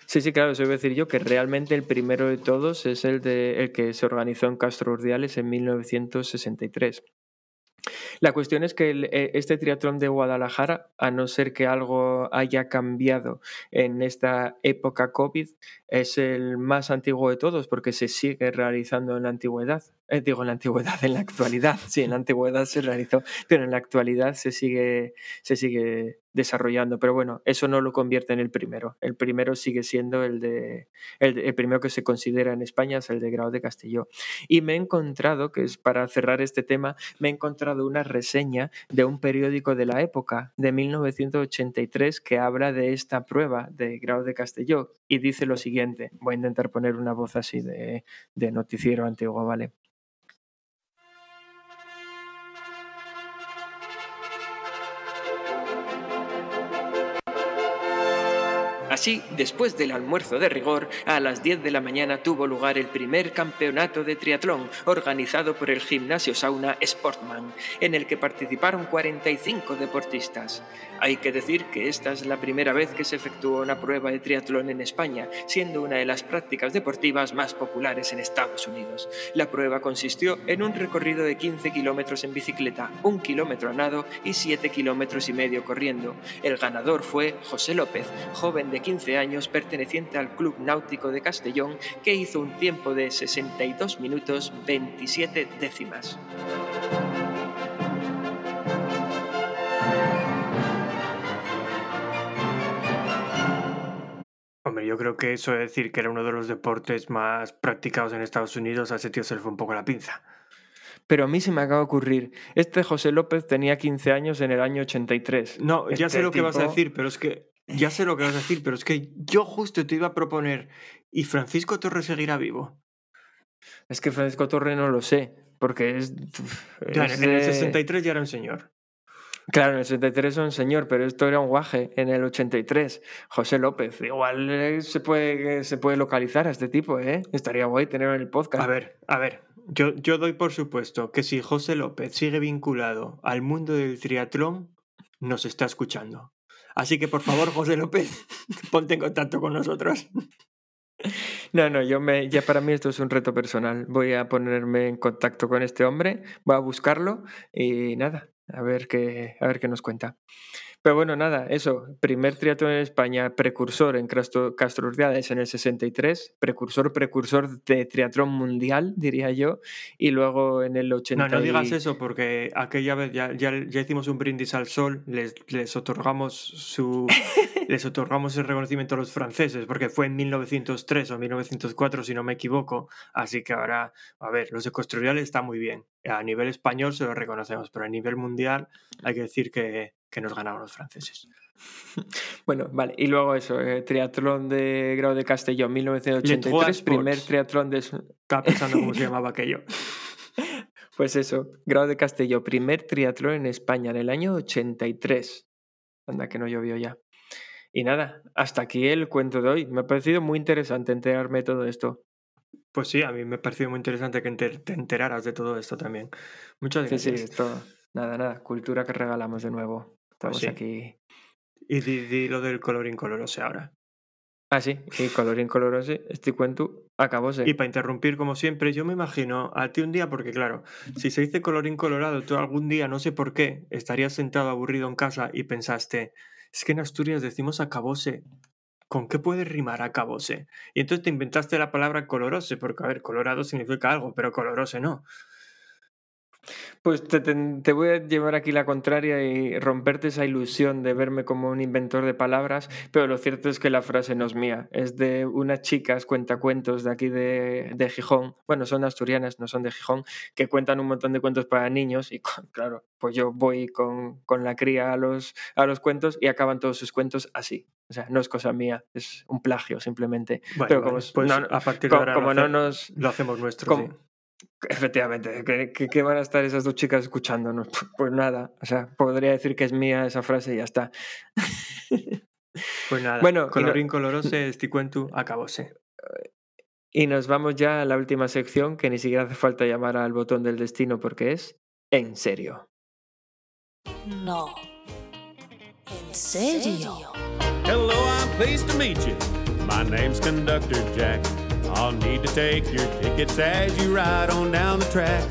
Sí, sí, claro, eso iba a decir yo que realmente el primero de todos es el, de, el que se organizó en Castro Urdiales en 1963. La cuestión es que el, eh, este triatlón de Guadalajara, a no ser que algo haya cambiado en esta época COVID, es el más antiguo de todos porque se sigue realizando en la antigüedad. Eh, digo, en la antigüedad, en la actualidad. Sí, en la antigüedad se realizó, pero en la actualidad se sigue, se sigue desarrollando. Pero bueno, eso no lo convierte en el primero. El primero sigue siendo el de. El, el primero que se considera en España es el de Grau de Castelló. Y me he encontrado, que es para cerrar este tema, me he encontrado una reseña de un periódico de la época, de 1983, que habla de esta prueba de Grau de Castelló. Y dice lo siguiente. Voy a intentar poner una voz así de, de noticiero antiguo, ¿vale? Así, después del almuerzo de rigor, a las 10 de la mañana tuvo lugar el primer campeonato de triatlón organizado por el gimnasio sauna Sportman, en el que participaron 45 deportistas. Hay que decir que esta es la primera vez que se efectuó una prueba de triatlón en España, siendo una de las prácticas deportivas más populares en Estados Unidos. La prueba consistió en un recorrido de 15 kilómetros en bicicleta, un kilómetro a nado y 7 kilómetros y medio corriendo. El ganador fue José López, joven de 15 años perteneciente al Club Náutico de Castellón, que hizo un tiempo de 62 minutos 27 décimas. Hombre, yo creo que eso de decir que era uno de los deportes más practicados en Estados Unidos, a ese tío se le fue un poco la pinza. Pero a mí se me acaba de ocurrir, este José López tenía 15 años en el año 83. No, ya sé Este lo que vas a decir, pero es que. Ya sé lo que vas a decir, pero es que yo justo te iba a proponer. ¿Y Francisco Torres seguirá vivo? Es que Francisco Torre no lo sé, porque es... Ya, es en el de- 63 ya era un señor. Claro, en el 63 es un señor, pero esto era un guaje en el 83. José López, igual eh, se puede, se puede localizar a este tipo, ¿eh? Estaría guay tenerlo en el podcast. A ver, a ver. Yo, yo doy por supuesto que si José López sigue vinculado al mundo del triatlón, nos está escuchando. Así que por favor, José López, ponte en contacto con nosotros. No, no, yo me, ya para mí esto es un reto personal. Voy a ponerme en contacto con este hombre, voy a buscarlo y nada, a ver qué, a ver qué nos cuenta. Pero bueno, nada, eso, primer triatlón en España, precursor en Castro, Castro Urdiales en el 63, precursor, precursor de triatlón mundial, diría yo, y luego en el 80. No, no digas eso porque aquella vez ya, ya, ya hicimos un brindis al sol, les, les otorgamos su les otorgamos el reconocimiento a los franceses porque fue en 1903 o 1904 si no me equivoco, así que ahora, a ver, los de Costrorial está muy bien. A nivel español se lo reconocemos, pero a nivel mundial hay que decir que, que nos ganaron los franceses. Bueno, vale, y luego eso, eh, triatlón de Grau de Castellón, 1983, Sports. primer triatlón de... Estaba pensando cómo se llamaba aquello. Pues eso, Grau de Castelló, primer triatlón en España en el año 83. Anda, que no llovió ya. Y nada, hasta aquí el cuento de hoy. Me ha parecido muy interesante enterarme de todo esto. Pues sí, a mí me ha parecido muy interesante que enter- te enteraras de todo esto también. Muchas Sí, sí, gracias. esto. Nada, nada, cultura que regalamos de nuevo. Estamos sí. aquí. Y di, di lo del color incolorose ahora. Ah, sí, y colorín colorose, este cuento acabóse. Y para interrumpir, como siempre, yo me imagino a ti un día, porque claro, si se dice colorín colorado, tú algún día, no sé por qué, estarías sentado aburrido en casa y pensaste, es que en Asturias decimos acabose. ¿Con qué puede rimar acabose? Y entonces te inventaste la palabra colorose, porque a ver, colorado significa algo, pero colorose no. Pues te, te- te voy a llevar aquí la contraria y romperte esa ilusión de verme como un inventor de palabras, pero lo cierto es que la frase no es mía, es de unas chicas cuentacuentos de aquí de, de Gijón, bueno, son asturianas, no son de Gijón, que cuentan un montón de cuentos para niños y claro, pues yo voy con, con la cría a los, a los cuentos y acaban todos sus cuentos así. O sea, no es cosa mía, es un plagio simplemente. Bueno, Pero vale, como, pues no- a partir de co- ahora como lo, no nos... lo hacemos nuestro, como- sí. Efectivamente, ¿qué, van a estar esas dos chicas escuchándonos? Pues nada, o sea, podría decir que es mía esa frase y ya está. Pues nada, Bueno, y no- colorín colorose, este cuento acabóse. Y nos vamos ya a la última sección, que ni siquiera hace falta llamar al botón del destino porque es en serio. No. ¿En serio? Hello, I'm pleased to meet you. My name's Conductor Jack. I'll need to take your tickets as you ride on down the track.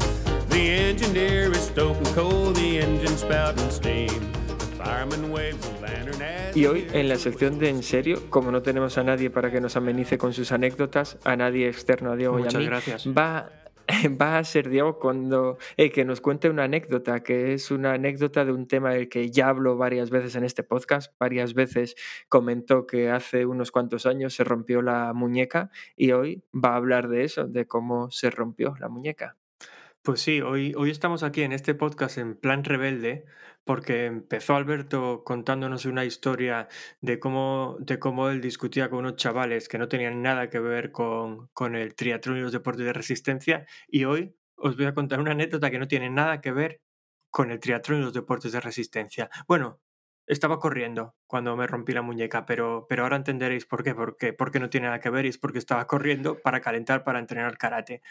The engineer is stoking coal, the engine spouting steam. The fireman waves a lantern as Y hoy en la the sección de En serio, como no tenemos a nadie para que nos amenice con sus anécdotas, a nadie externo a Diego y a Muchas mí, gracias. va, va a ser Diego cuando eh, que nos cuente una anécdota, que es una anécdota de un tema del que ya hablo varias veces en este podcast. Varias veces comentó que hace unos cuantos años se rompió la muñeca y hoy va a hablar de eso, de cómo se rompió la muñeca. Pues sí, hoy, hoy estamos aquí en este podcast en plan rebelde porque empezó Alberto contándonos una historia de cómo, de cómo él discutía con unos chavales que no tenían nada que ver con, con el triatlón y los deportes de resistencia y hoy os voy a contar una anécdota que no tiene nada que ver con el triatlón y los deportes de resistencia. Bueno, estaba corriendo cuando me rompí la muñeca, pero, pero ahora entenderéis por qué, porque, no tiene nada que ver y es porque estaba corriendo para calentar, para entrenar karate.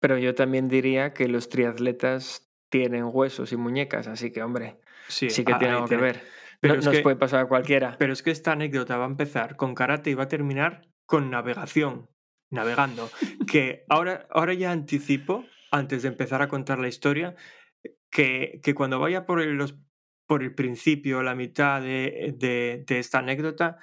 Pero yo también diría que los triatletas tienen huesos y muñecas, así que hombre, Sí, sí que tiene ahí algo que ver. Pero no nos que- puede pasar a cualquiera. Pero es que esta anécdota va a empezar con karate y va a terminar con navegación, navegando. Que ahora, ahora ya anticipo, antes de empezar a contar la historia, que, que cuando vaya por el, los- por el principio, la mitad de, de- de esta anécdota,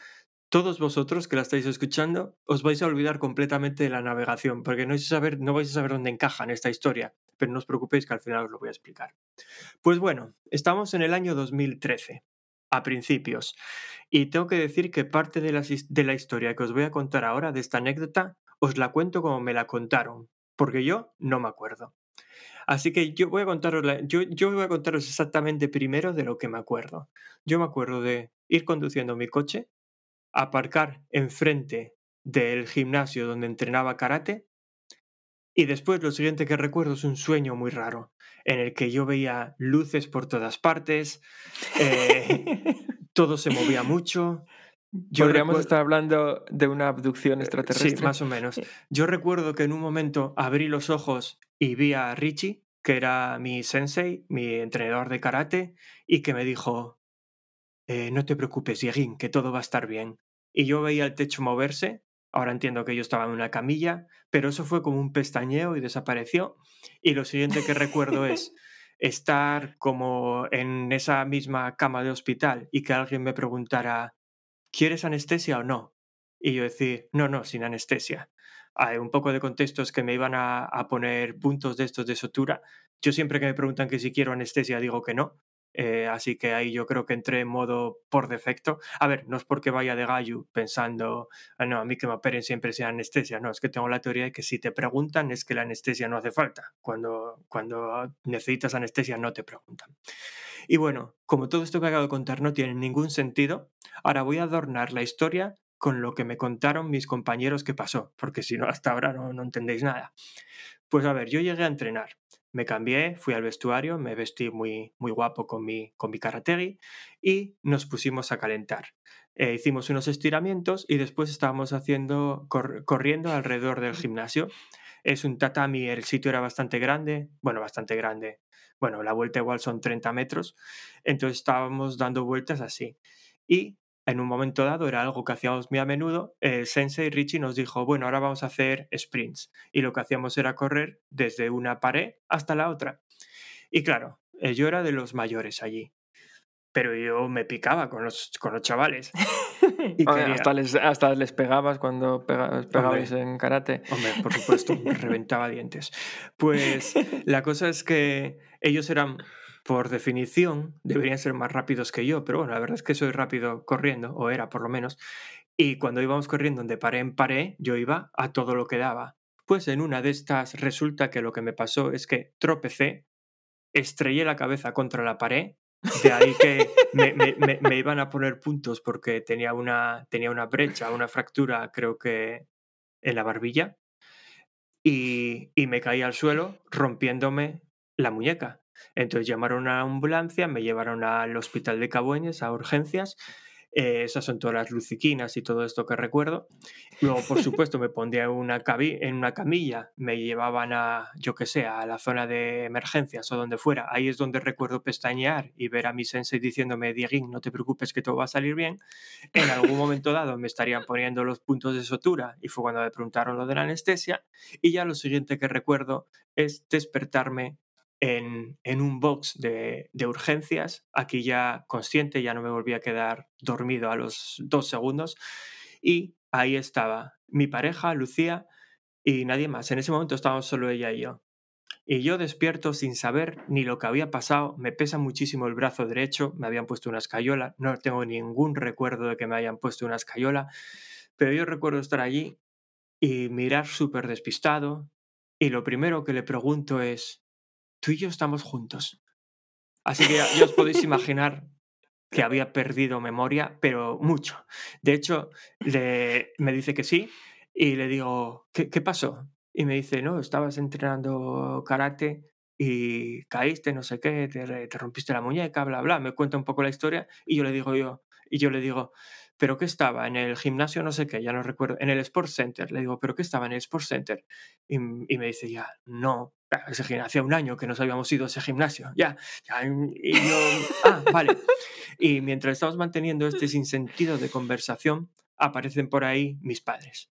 todos vosotros que la estáis escuchando os vais a olvidar completamente de la navegación, porque no vais a saber, no vais a saber dónde encaja en esta historia, pero no os preocupéis que al final os lo voy a explicar. Pues bueno, estamos en el año 2013, a principios, y tengo que decir que parte de la, historia que os voy a contar ahora, de esta anécdota, os la cuento como me la contaron, porque yo no me acuerdo. Así que yo voy a contaros, la- yo voy a contaros exactamente primero de lo que me acuerdo. Yo me acuerdo de ir conduciendo mi coche, aparcar enfrente del gimnasio donde entrenaba karate y después lo siguiente que recuerdo es un sueño muy raro en el que yo veía luces por todas partes, eh, todo se movía mucho. Yo Podríamos estar hablando de una abducción extraterrestre. Sí, más o menos. Yo recuerdo que en un momento abrí los ojos y vi a Richie, que era mi sensei, mi entrenador de karate, y que me dijo, "Eh, no te preocupes, Yegin, que todo va a estar bien. Y yo veía el techo moverse, ahora entiendo que yo estaba en una camilla, pero eso fue como un pestañeo y desapareció. Y lo siguiente que recuerdo es estar como en esa misma cama de hospital y que alguien me preguntara, ¿quieres anestesia o no? Y yo decir, no, no, sin anestesia. Hay un poco de contextos que me iban a, a poner puntos de estos de sutura. Yo siempre que me preguntan que si quiero anestesia digo que no. Eh, así que ahí yo creo que entré en modo por defecto. A ver, no es porque vaya de gallo pensando, "Ah, no, a mí que me operen siempre sea anestesia. No, es que tengo la teoría de que si te preguntan es que la anestesia no hace falta. Cuando, cuando necesitas anestesia no te preguntan. Y bueno, como todo esto que acabo de contar no tiene ningún sentido, ahora voy a adornar la historia con lo que me contaron mis compañeros que pasó, porque si no, hasta ahora no, no entendéis nada. Pues a ver, yo llegué a entrenar, me cambié, fui al vestuario, me vestí muy, muy guapo con mi, con mi y nos pusimos a calentar. Eh, hicimos unos estiramientos y después estábamos haciendo, cor- corriendo alrededor del gimnasio. Es un tatami, el sitio era bastante grande, bueno, bastante grande. Bueno, la vuelta igual son 30 metros, entonces estábamos dando vueltas así. Y en un momento dado, era algo que hacíamos muy a menudo, el sensei Richie nos dijo, bueno, ahora vamos a hacer sprints. Y lo que hacíamos era correr desde una pared hasta la otra. Y claro, eh, yo era de los mayores allí, pero yo me picaba con los, con los chavales. Y hasta, les, hasta les pegabas cuando pega- pegabais en karate. Hombre, por supuesto, me reventaba dientes. Pues la cosa es que ellos eran, por definición, deberían ser más rápidos que yo, pero bueno, la verdad es que soy rápido corriendo, o era por lo menos. Y cuando íbamos corriendo de pared en pared, yo iba a todo lo que daba. Pues en una de estas resulta que lo que me pasó es que tropecé, estrellé la cabeza contra la pared, de ahí que me- me iban a poner puntos porque tenía una, tenía una brecha, una fractura, creo que en la barbilla. y, y me caí al suelo rompiéndome la muñeca. Entonces llamaron a una ambulancia, me llevaron al hospital de Cabueñes a urgencias eh, esas son todas las luciquinas y todo esto que recuerdo. Luego, por supuesto, me pondría en una, en una camilla, me llevaban a, yo que sé, a la zona de emergencias o donde fuera. Ahí es donde recuerdo pestañear y ver a mi sensei diciéndome, Dieguín, no te preocupes que todo va a salir bien. En algún momento dado me estarían poniendo los puntos de sutura y fue cuando me preguntaron lo de la anestesia. Y ya lo siguiente que recuerdo es despertarme en, un box de, urgencias. Aquí ya consciente, ya no me volví a quedar dormido a los dos segundos. Y ahí estaba mi pareja, Lucía, y nadie más. En ese momento estábamos solo ella y yo. Y yo despierto sin saber ni lo que había pasado, me pesa muchísimo el brazo derecho, me habían puesto una escayola, no tengo ningún recuerdo de que me hayan puesto una escayola, pero yo recuerdo estar allí y mirar súper despistado, y lo primero que le pregunto es, tú y yo estamos juntos. Así que ya, os podéis imaginar que había perdido memoria, pero mucho. De hecho, le, me dice que sí y le digo, ¿qué, ¿qué, pasó? Y me dice, no, estabas entrenando karate y caíste, no sé qué, te, te, rompiste la muñeca, bla, bla. Me cuenta un poco la historia y yo le digo yo, y yo le digo, ¿pero qué estaba? En el gimnasio, no sé qué, ya no recuerdo, en el Sports Center. Le digo, ¿pero qué estaba en el Sports Center? Y, y me dice, ya, no, hacía un año que nos habíamos ido a ese gimnasio, ya, ya, y yo, ah, vale. Y mientras estamos manteniendo este sinsentido de conversación, aparecen por ahí mis padres.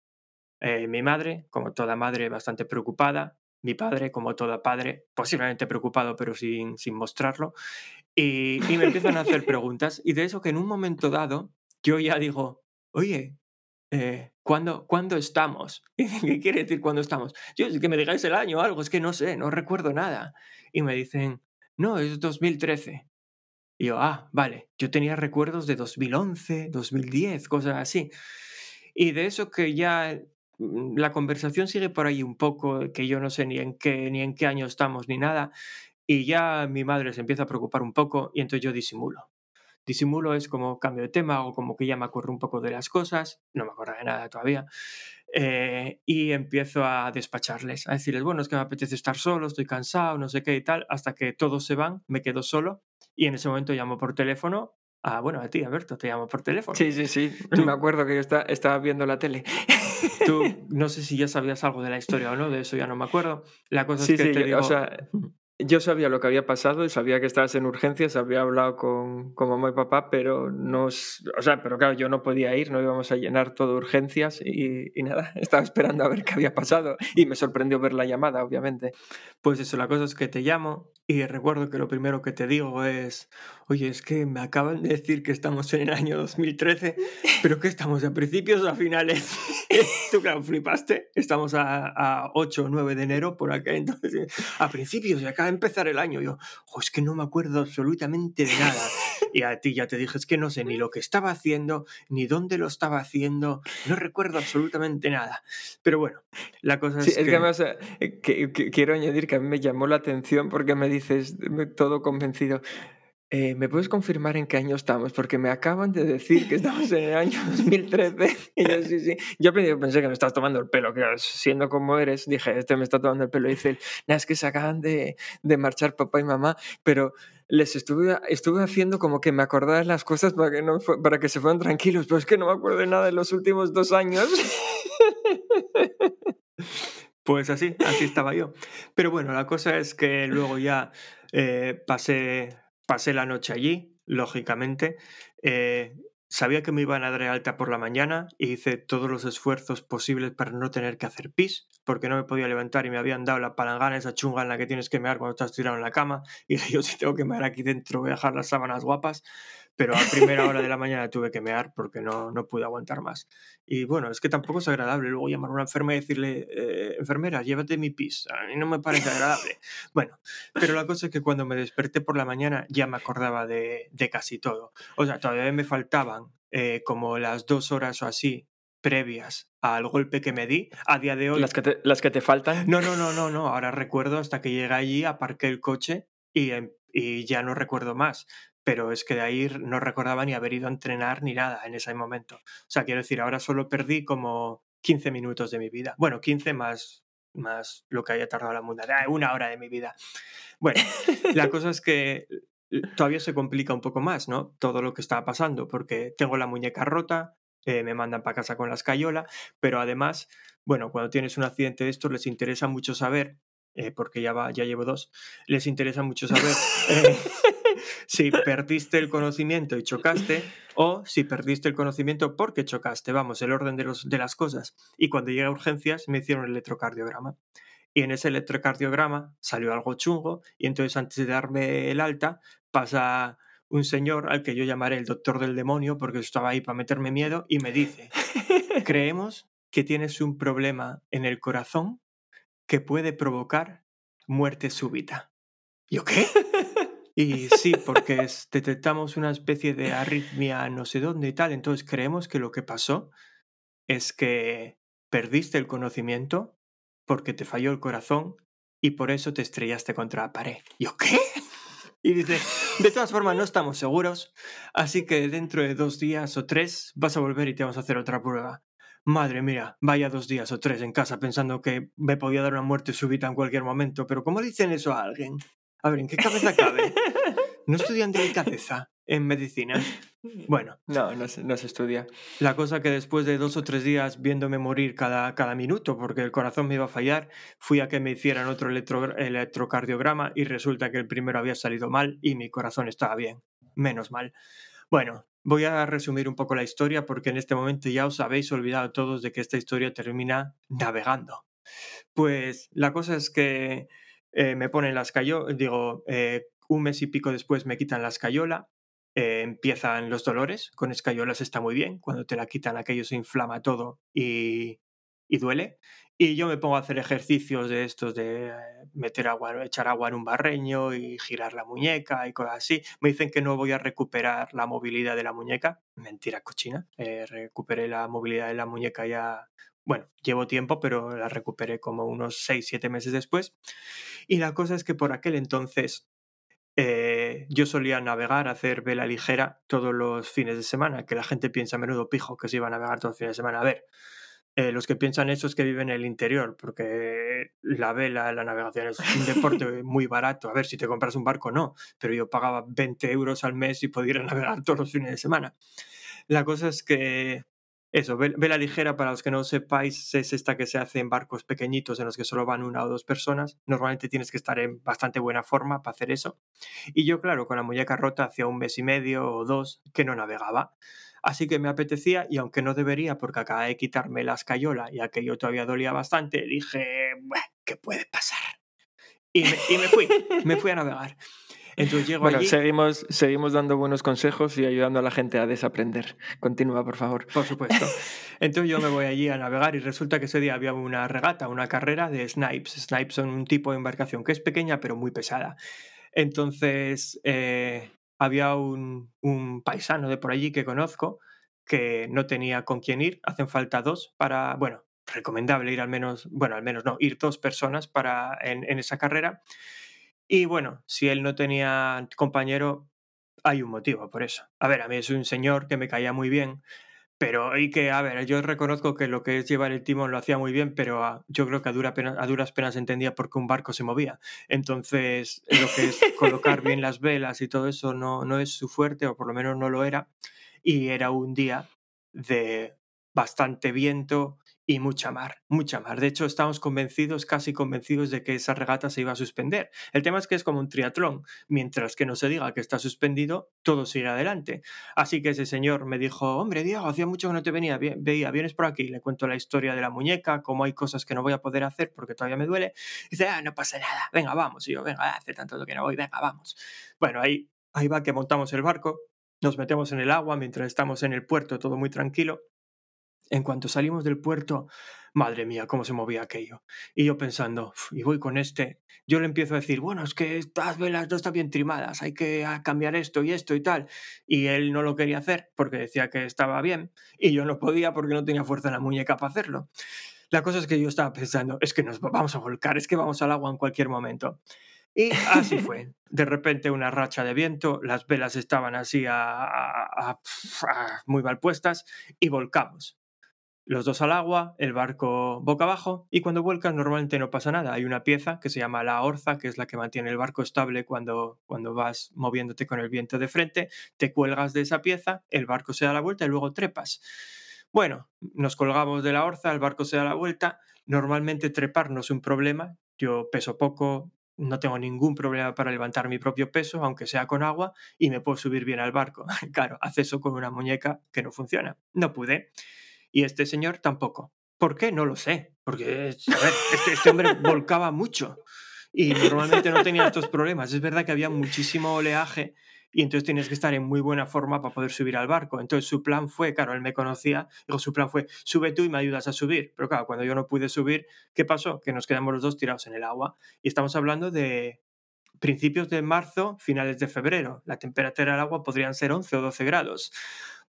Eh, mi madre, como toda madre, bastante preocupada, mi padre, como toda padre, posiblemente preocupado, pero sin, sin mostrarlo, y, y me empiezan a hacer preguntas, y de eso que en un momento dado yo ya digo, oye, eh, ¿cuándo, ¿cuándo, estamos? ¿Qué quiere decir cuándo estamos? Yo, que me digáis el año o algo, es que no sé, no recuerdo nada. Y me dicen, no, es 2013. Y yo, ah, vale, yo tenía recuerdos de 2011, 2010, cosas así. Y de eso que ya mm, la conversación sigue por ahí un poco, que yo no sé ni en qué, ni en qué año estamos ni nada. Y ya mi madre se empieza a preocupar un poco y entonces yo disimulo disimulo es como cambio de tema o como que ya me acuerdo un poco de las cosas, no me acuerdo de nada todavía, eh, y empiezo a despacharles, a decirles, bueno, es que me apetece estar solo, estoy cansado, no sé qué y tal, hasta que todos se van, me quedo solo y en ese momento llamo por teléfono. a bueno, a ti, Alberto, te llamo por teléfono. Sí, sí, sí. Me acuerdo que yo estaba viendo la tele. Tú, no sé si ya sabías algo de la historia o no, de eso ya no me acuerdo. La cosa es que te digo... O sea, yo sabía lo que había pasado y sabía que estabas en urgencias, había hablado con, con mamá y papá, pero no, o sea, pero claro, yo no podía ir, no íbamos a llenar todo urgencias y, y, nada, estaba esperando a ver qué había pasado y me sorprendió ver la llamada, obviamente. Pues eso, la cosa es que te llamo y recuerdo que lo primero que te digo es, oye, es que me acaban de decir que estamos en el año 2013, pero que estamos a principios o a finales. Tú, claro, flipaste, estamos a, a 8 o 9 de enero por acá, entonces, a principios y acá empezar el año. Yo, es que no me acuerdo absolutamente de nada. Y a ti ya te dije, es que no sé ni lo que estaba haciendo, ni dónde lo estaba haciendo, no recuerdo absolutamente nada. Pero bueno, la cosa es, sí, es que... además, eh, que, quiero añadir que a mí me llamó la atención porque me dices, todo convencido, eh, ¿Me puedes confirmar en qué año estamos? Porque me acaban de decir que estamos en el año 2013. Y yo, sí, sí. Yo pensé que me estabas tomando el pelo, que siendo como eres, dije, este me está tomando el pelo. Y dice, nada, es que se acaban de, de, marchar papá y mamá, pero les estuve, estuve haciendo como que me acordara las cosas para que, no, para que se fueran tranquilos, pero es que no me acuerdo de nada de los últimos dos años. Pues así, así estaba yo. Pero bueno, la cosa es que luego ya eh, pasé pasé la noche allí, lógicamente. Eh, sabía que me iban a dar alta por la mañana y hice todos los esfuerzos posibles para no tener que hacer pis, porque no me podía levantar y me habían dado la palangana, esa chunga en la que tienes que mear cuando estás tirado en la cama. Y yo si tengo que mear aquí dentro voy a dejar las sábanas guapas pero a primera hora de la mañana tuve que mear porque no, no pude aguantar más. Y bueno, es que tampoco es agradable luego llamar a una enfermera y decirle, eh, enfermera, llévate mi pis. A mí no me parece agradable. Bueno, pero la cosa es que cuando me desperté por la mañana ya me acordaba de, de casi todo. O sea, todavía me faltaban eh, como las dos horas o así previas al golpe que me di a día de hoy. ¿Las que te, las que te faltan? No, no, no, no, no. Ahora recuerdo hasta que llegué allí, aparqué el coche y, em, y ya no recuerdo más pero es que de ahí no recordaba ni haber ido a entrenar ni nada en ese momento. O sea, quiero decir, ahora solo perdí como 15 minutos de mi vida. Bueno, 15 más más lo que haya tardado la muda. Ah, Una hora de mi vida. Bueno, la cosa es que todavía se complica un poco más, ¿no? Todo lo que está pasando, porque tengo la muñeca rota, eh, me mandan para casa con la escayola, pero además, bueno, cuando tienes un accidente de estos les interesa mucho saber, eh, porque ya, va, ya llevo dos, les interesa mucho saber eh, si perdiste el conocimiento y chocaste o si perdiste el conocimiento porque chocaste, vamos, el orden de, los, de las cosas. Y cuando llegué a urgencias me hicieron el electrocardiograma. Y en ese electrocardiograma salió algo chungo y entonces antes de darme el alta pasa un señor al que yo llamaré el doctor del demonio porque estaba ahí para meterme miedo y me dice, creemos que tienes un problema en el corazón que puede provocar muerte súbita. ¿Yo qué? Y sí, porque es- detectamos una especie de arritmia no sé dónde y tal, entonces creemos que lo que pasó es que perdiste el conocimiento porque te falló el corazón y por eso te estrellaste contra la pared. ¿Yo qué? Y dice, de todas formas no estamos seguros, así que dentro de dos días o tres vas a volver y te vamos a hacer otra prueba. Madre mía, vaya dos días o tres en casa pensando que me podía dar una muerte súbita en cualquier momento, pero ¿cómo dicen eso a alguien? A ver, ¿en qué cabeza cabe? ¿No estudian delicadeza en medicina? Bueno, No, no se, no se estudia. la cosa que después de dos o tres días viéndome morir cada, cada minuto porque el corazón me iba a fallar, fui a que me hicieran otro electro- electrocardiograma y resulta que el primero había salido mal y mi corazón estaba bien. Menos mal. Bueno, voy a resumir un poco la historia porque en este momento ya os habéis olvidado todos de que esta historia termina navegando. Pues la cosa es que eh, me ponen la escayola, digo, eh, un mes y pico después me quitan la escayola, eh, empiezan los dolores, con escayolas está muy bien, cuando te la quitan aquello se inflama todo y, y duele. Y yo me pongo a hacer ejercicios de estos de meter agua, echar agua en un barreño y girar la muñeca y cosas así. Me dicen que no voy a recuperar la movilidad de la muñeca. Mentira cochina. Recuperé la movilidad de la muñeca ya bueno, llevo tiempo, pero la recuperé como unos 6, 7 meses después. Y la cosa es que por aquel entonces eh, yo solía navegar, hacer vela ligera todos los fines de semana, que la gente piensa menudo pijo que se iba a navegar todos los fines de semana. A ver, eh, los que piensan eso es que viven en el interior, porque la vela, la navegación es un deporte muy barato. A ver, si te compras un barco, no, pero yo pagaba 20 euros al mes y podía ir a navegar todos los fines de semana. La cosa es que eso, ve- vela ligera, para los que no sepáis, es esta que se hace en barcos pequeñitos en los que solo van una o dos personas. Normalmente tienes que estar en bastante buena forma para hacer eso. Y yo, claro, con la muñeca rota hacía un mes y medio o dos que no navegaba. Así que me apetecía y aunque no debería porque acaba de quitarme la escayola y aquello todavía dolía bastante, dije, "Bueh, ¿qué puede pasar? Y me, y me fui, me fui a navegar. Entonces llego Bueno, allí... seguimos, seguimos dando buenos consejos y ayudando a la gente a desaprender. Continúa, por favor. Por supuesto. Entonces yo me voy allí a navegar y resulta que ese día había una regata, una carrera de snipes. Snipes son un tipo de embarcación que es pequeña pero muy pesada. Entonces eh, había un, un paisano de por allí que conozco que no tenía con quién ir. Hacen falta dos para, bueno, recomendable ir al menos, bueno, al menos no, ir dos personas para, en, en esa carrera. Y bueno, si él no tenía compañero, hay un motivo por eso. A ver, a mí es un señor que me caía muy bien, pero y que, a ver, yo reconozco que lo que es llevar el timón lo hacía muy bien, pero ah, yo creo que a, dura pena- a duras penas entendía por qué un barco se movía. Entonces, lo que es colocar bien las velas y todo eso no, no es su fuerte, o por lo menos no lo era. Y era un día de bastante viento y mucha mar, mucha mar. De hecho, estábamos convencidos, casi convencidos de que esa regata se iba a suspender. El tema es que es como un triatlón. Mientras que no se diga que está suspendido, todo sigue adelante. Así que ese señor me dijo, hombre, Diego, hacía mucho que no te venía, veía, vienes por aquí. Le cuento la historia de la muñeca, cómo hay cosas que no voy a poder hacer porque todavía me duele. Y dice, ah, no pasa nada, venga, vamos. Y yo, venga, hace tanto que no voy, venga, vamos. Bueno, ahí, ahí va que montamos el barco, nos metemos en el agua mientras estamos en el puerto, todo muy tranquilo. En cuanto salimos del puerto, madre mía, cómo se movía aquello. Y yo pensando, "Uf, y voy con este. Yo le empiezo a decir, bueno, es que estas velas no están bien trimadas, hay que cambiar esto y esto y tal. Y él no lo quería hacer porque decía que estaba bien. Y yo no podía porque no tenía fuerza en la muñeca para hacerlo. La cosa es que yo estaba pensando, es que nos vamos a volcar, es que vamos al agua en cualquier momento. Y así fue. De repente una racha de viento, las velas estaban así a- a- muy mal puestas y volcamos. Los dos al agua, el barco boca abajo y cuando vuelcas normalmente no pasa nada. Hay una pieza que se llama la orza, que es la que mantiene el barco estable cuando, cuando vas moviéndote con el viento de frente, te cuelgas de esa pieza, el barco se da la vuelta y luego trepas. Bueno, nos colgamos de la orza, el barco se da la vuelta. Normalmente trepar no es un problema. Yo peso poco, no tengo ningún problema para levantar mi propio peso, aunque sea con agua, y me puedo subir bien al barco. claro, hace eso con una muñeca que no funciona. No pude. Y este señor tampoco. ¿Por qué? No lo sé. Porque, este, este, hombre volcaba mucho y normalmente no tenía estos problemas. Es verdad que había muchísimo oleaje y entonces tienes que estar en muy buena forma para poder subir al barco. Entonces su plan fue, claro, él me conocía, digo, su plan fue, sube tú y me ayudas a subir. Pero claro, cuando yo no pude subir, ¿qué pasó? Que nos quedamos los dos tirados en el agua. Y estamos hablando de principios de marzo, finales de febrero. La temperatura del agua podrían ser 11 o 12 grados.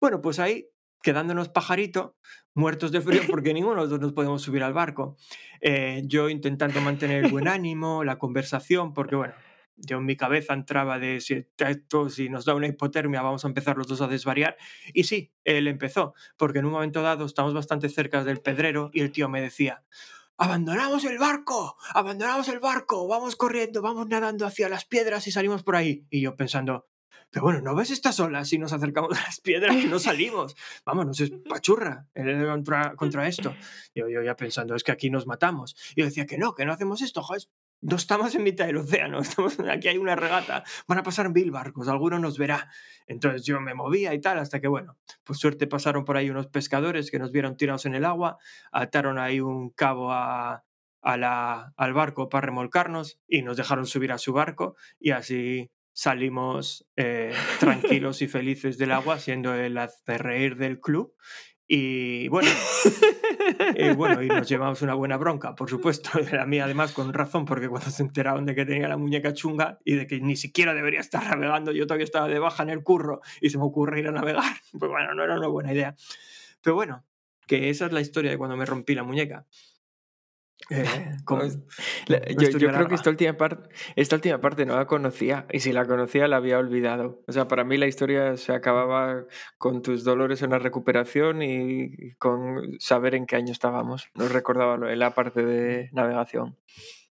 Bueno, pues ahí quedándonos pajarito, muertos de frío, porque ninguno de los dos nos podemos subir al barco. Eh, yo intentando mantener el buen ánimo, la conversación, porque bueno, yo en mi cabeza entraba de si esto, si nos da una hipotermia, vamos a empezar los dos a desvariar. Y sí, él empezó, porque en un momento dado estamos bastante cerca del pedrero y el tío me decía, abandonamos el barco, abandonamos el barco, vamos corriendo, vamos nadando hacia las piedras y salimos por ahí. Y yo pensando, pero bueno, ¿no ves estas olas si nos acercamos a las piedras y no salimos? Vámonos, es pachurra contra, contra esto. Yo, yo ya pensando, es que aquí nos matamos. Yo decía que no, que no hacemos esto, joder. No estamos en mitad del océano, estamos, aquí hay una regata, van a pasar mil barcos, alguno nos verá. Entonces yo me movía y tal, hasta que, bueno, por suerte pasaron por ahí unos pescadores que nos vieron tirados en el agua, ataron ahí un cabo a, a la, al barco para remolcarnos y nos dejaron subir a su barco y así salimos eh, tranquilos y felices del agua, siendo el reír del club. Y bueno, y bueno, y nos llevamos una buena bronca, por supuesto. A mí, además, con razón, porque cuando se enteraron de que tenía la muñeca chunga y de que ni siquiera debería estar navegando, yo todavía estaba de baja en el curro y se me ocurre ir a navegar. Pues bueno, no era una buena idea. Pero bueno, que esa es la historia de cuando me rompí la muñeca. Eh, pues, yo, creo que esta última, parte, esta última parte no la conocía y si la conocía la había olvidado. O sea, para mí la historia se acababa con tus dolores en la recuperación y con saber en qué año estábamos. No recordaba la parte de navegación.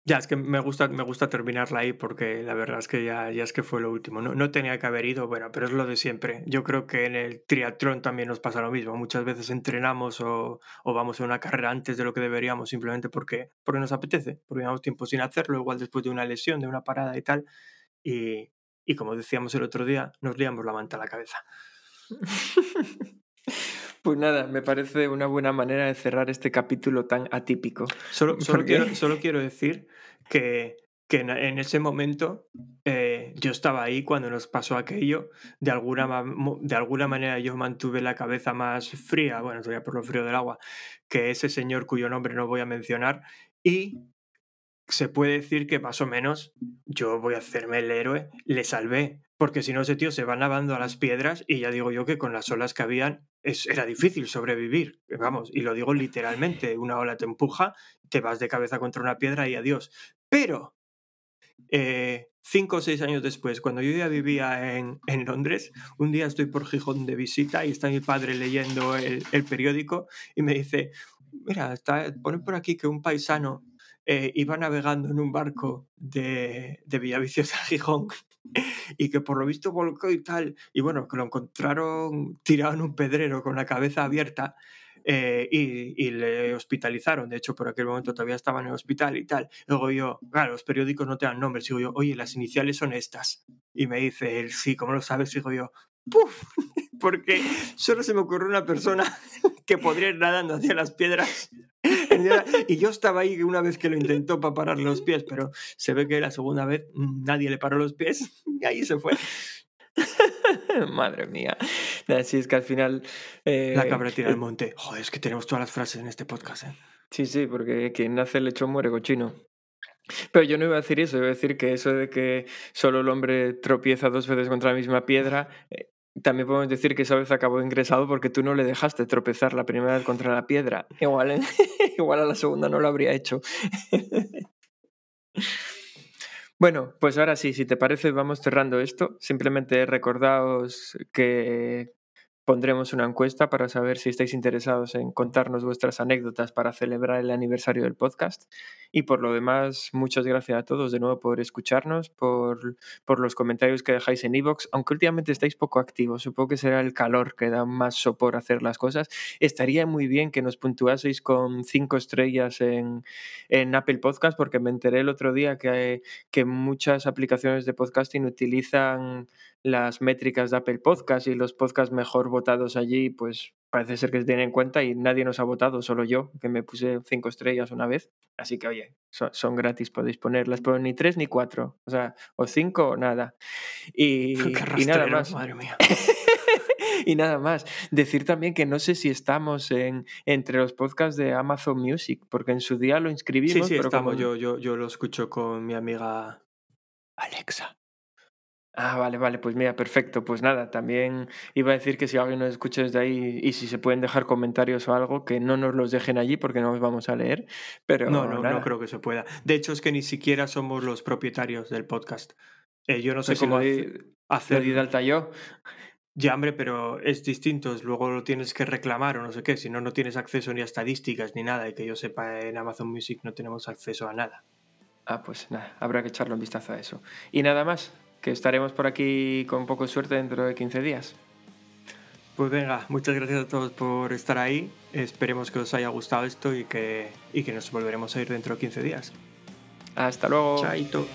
Ya, es que me gusta, me gusta terminarla ahí porque la verdad es que ya, ya es que fue lo último. No, no tenía que haber ido, bueno, pero es lo de siempre. Yo creo que en el triatlón también nos pasa lo mismo. Muchas veces entrenamos o, o vamos a una carrera antes de lo que deberíamos simplemente porque, porque nos apetece, porque llevamos tiempo sin hacerlo, igual después de una lesión, de una parada y tal. Y, y como decíamos el otro día, nos liamos la manta a la cabeza. Pues nada, me parece una buena manera de cerrar este capítulo tan atípico. Solo, solo, quiero, solo quiero, decir que, que en, ese momento eh, yo estaba ahí cuando nos pasó aquello. De alguna, de alguna manera yo mantuve la cabeza más fría, bueno, todavía por lo frío del agua, que ese señor cuyo nombre no voy a mencionar. Y se puede decir que más o menos yo voy a hacerme el héroe, le salvé. Porque si no, ese tío se va nadando a las piedras y ya digo yo que con las olas que habían es, era difícil sobrevivir. Vamos, y lo digo literalmente, una ola te empuja, te vas de cabeza contra una piedra y adiós. Pero, eh, cinco o seis años después, cuando yo ya vivía en, en, Londres, un día estoy por Gijón de visita y está mi padre leyendo el, periódico y me dice, mira, está, pone por aquí que un paisano eh, iba navegando en un barco de, de Villaviciosa a Gijón y que por lo visto volcó y tal, y bueno, que lo encontraron tirado en un pedrero con la cabeza abierta eh, y, y, le hospitalizaron. De hecho, por aquel momento todavía estaba en el hospital y tal. Luego yo, claro, los periódicos no te dan nombres. Digo yo, oye, las iniciales son estas. Y me dice él, sí, ¿cómo lo sabes? Digo yo, ¡puf! Porque solo se me ocurrió una persona que podría ir nadando hacia las piedras. Y yo estaba ahí una vez que lo intentó para parar los pies, pero se ve que la segunda vez mm, nadie le paró los pies y ahí se fue. Madre mía. Así es que al final. Eh, la cabra tira al monte. Joder, es que tenemos todas las frases en este podcast. ¿eh? Sí, sí, porque quien nace lechón muere cochino. Pero yo no iba a decir eso, iba a decir que eso de que solo el hombre tropieza dos veces contra la misma piedra, eh, también podemos decir que esa vez acabó ingresado porque tú no le dejaste tropezar la primera vez contra la piedra. Igual, ¿eh? igual a la segunda no lo habría hecho. bueno, pues ahora sí, si te parece, vamos cerrando esto. Simplemente recordaos que pondremos una encuesta para saber si estáis interesados en contarnos vuestras anécdotas para celebrar el aniversario del podcast. Y por lo demás, muchas gracias a todos de nuevo por escucharnos, por, por los comentarios que dejáis en iVoox, aunque últimamente estáis poco activos, supongo que será el calor que da más sopor hacer las cosas. Estaría muy bien que nos puntuaseis con cinco estrellas en, en Apple Podcast, porque me enteré el otro día que, que muchas aplicaciones de podcasting utilizan las métricas de Apple Podcast y los podcasts mejor votados allí, pues parece ser que se tienen en cuenta y nadie nos ha votado, solo yo, que me puse cinco estrellas una vez. Así que, oye, son, gratis, podéis ponerlas, pero ni tres ni cuatro, o sea, o cinco o nada. Y, y nada más. Madre mía. y nada más. Decir también que no sé si estamos en, entre los podcasts de Amazon Music, porque en su día lo inscribimos. Sí, sí, pero estamos. como- Yo, yo, yo lo escucho con mi amiga Alexa. Ah, vale, vale, pues mira, perfecto. Pues nada, también iba a decir que si alguien nos escucha desde ahí y si se pueden dejar comentarios o algo, que no nos los dejen allí porque no los vamos a leer. Pero No, no, nada. no creo que se pueda. De hecho, es que ni siquiera somos los propietarios del podcast. Eh, yo no sé Pues cómo di- hace- lo hacer. di de alta yo. Ya, hombre, pero es distinto. Luego lo tienes que reclamar o no sé qué. Si no, no tienes acceso ni a estadísticas ni nada. Y que yo sepa, en Amazon Music no tenemos acceso a nada. Ah, pues nada, habrá que echarle un vistazo a eso. Y nada más, que estaremos por aquí con poco de suerte dentro de 15 días. Pues venga, muchas gracias a todos por estar ahí. Esperemos que os haya gustado esto y que, y que nos volveremos a ir dentro de 15 días. Hasta luego. Chaito.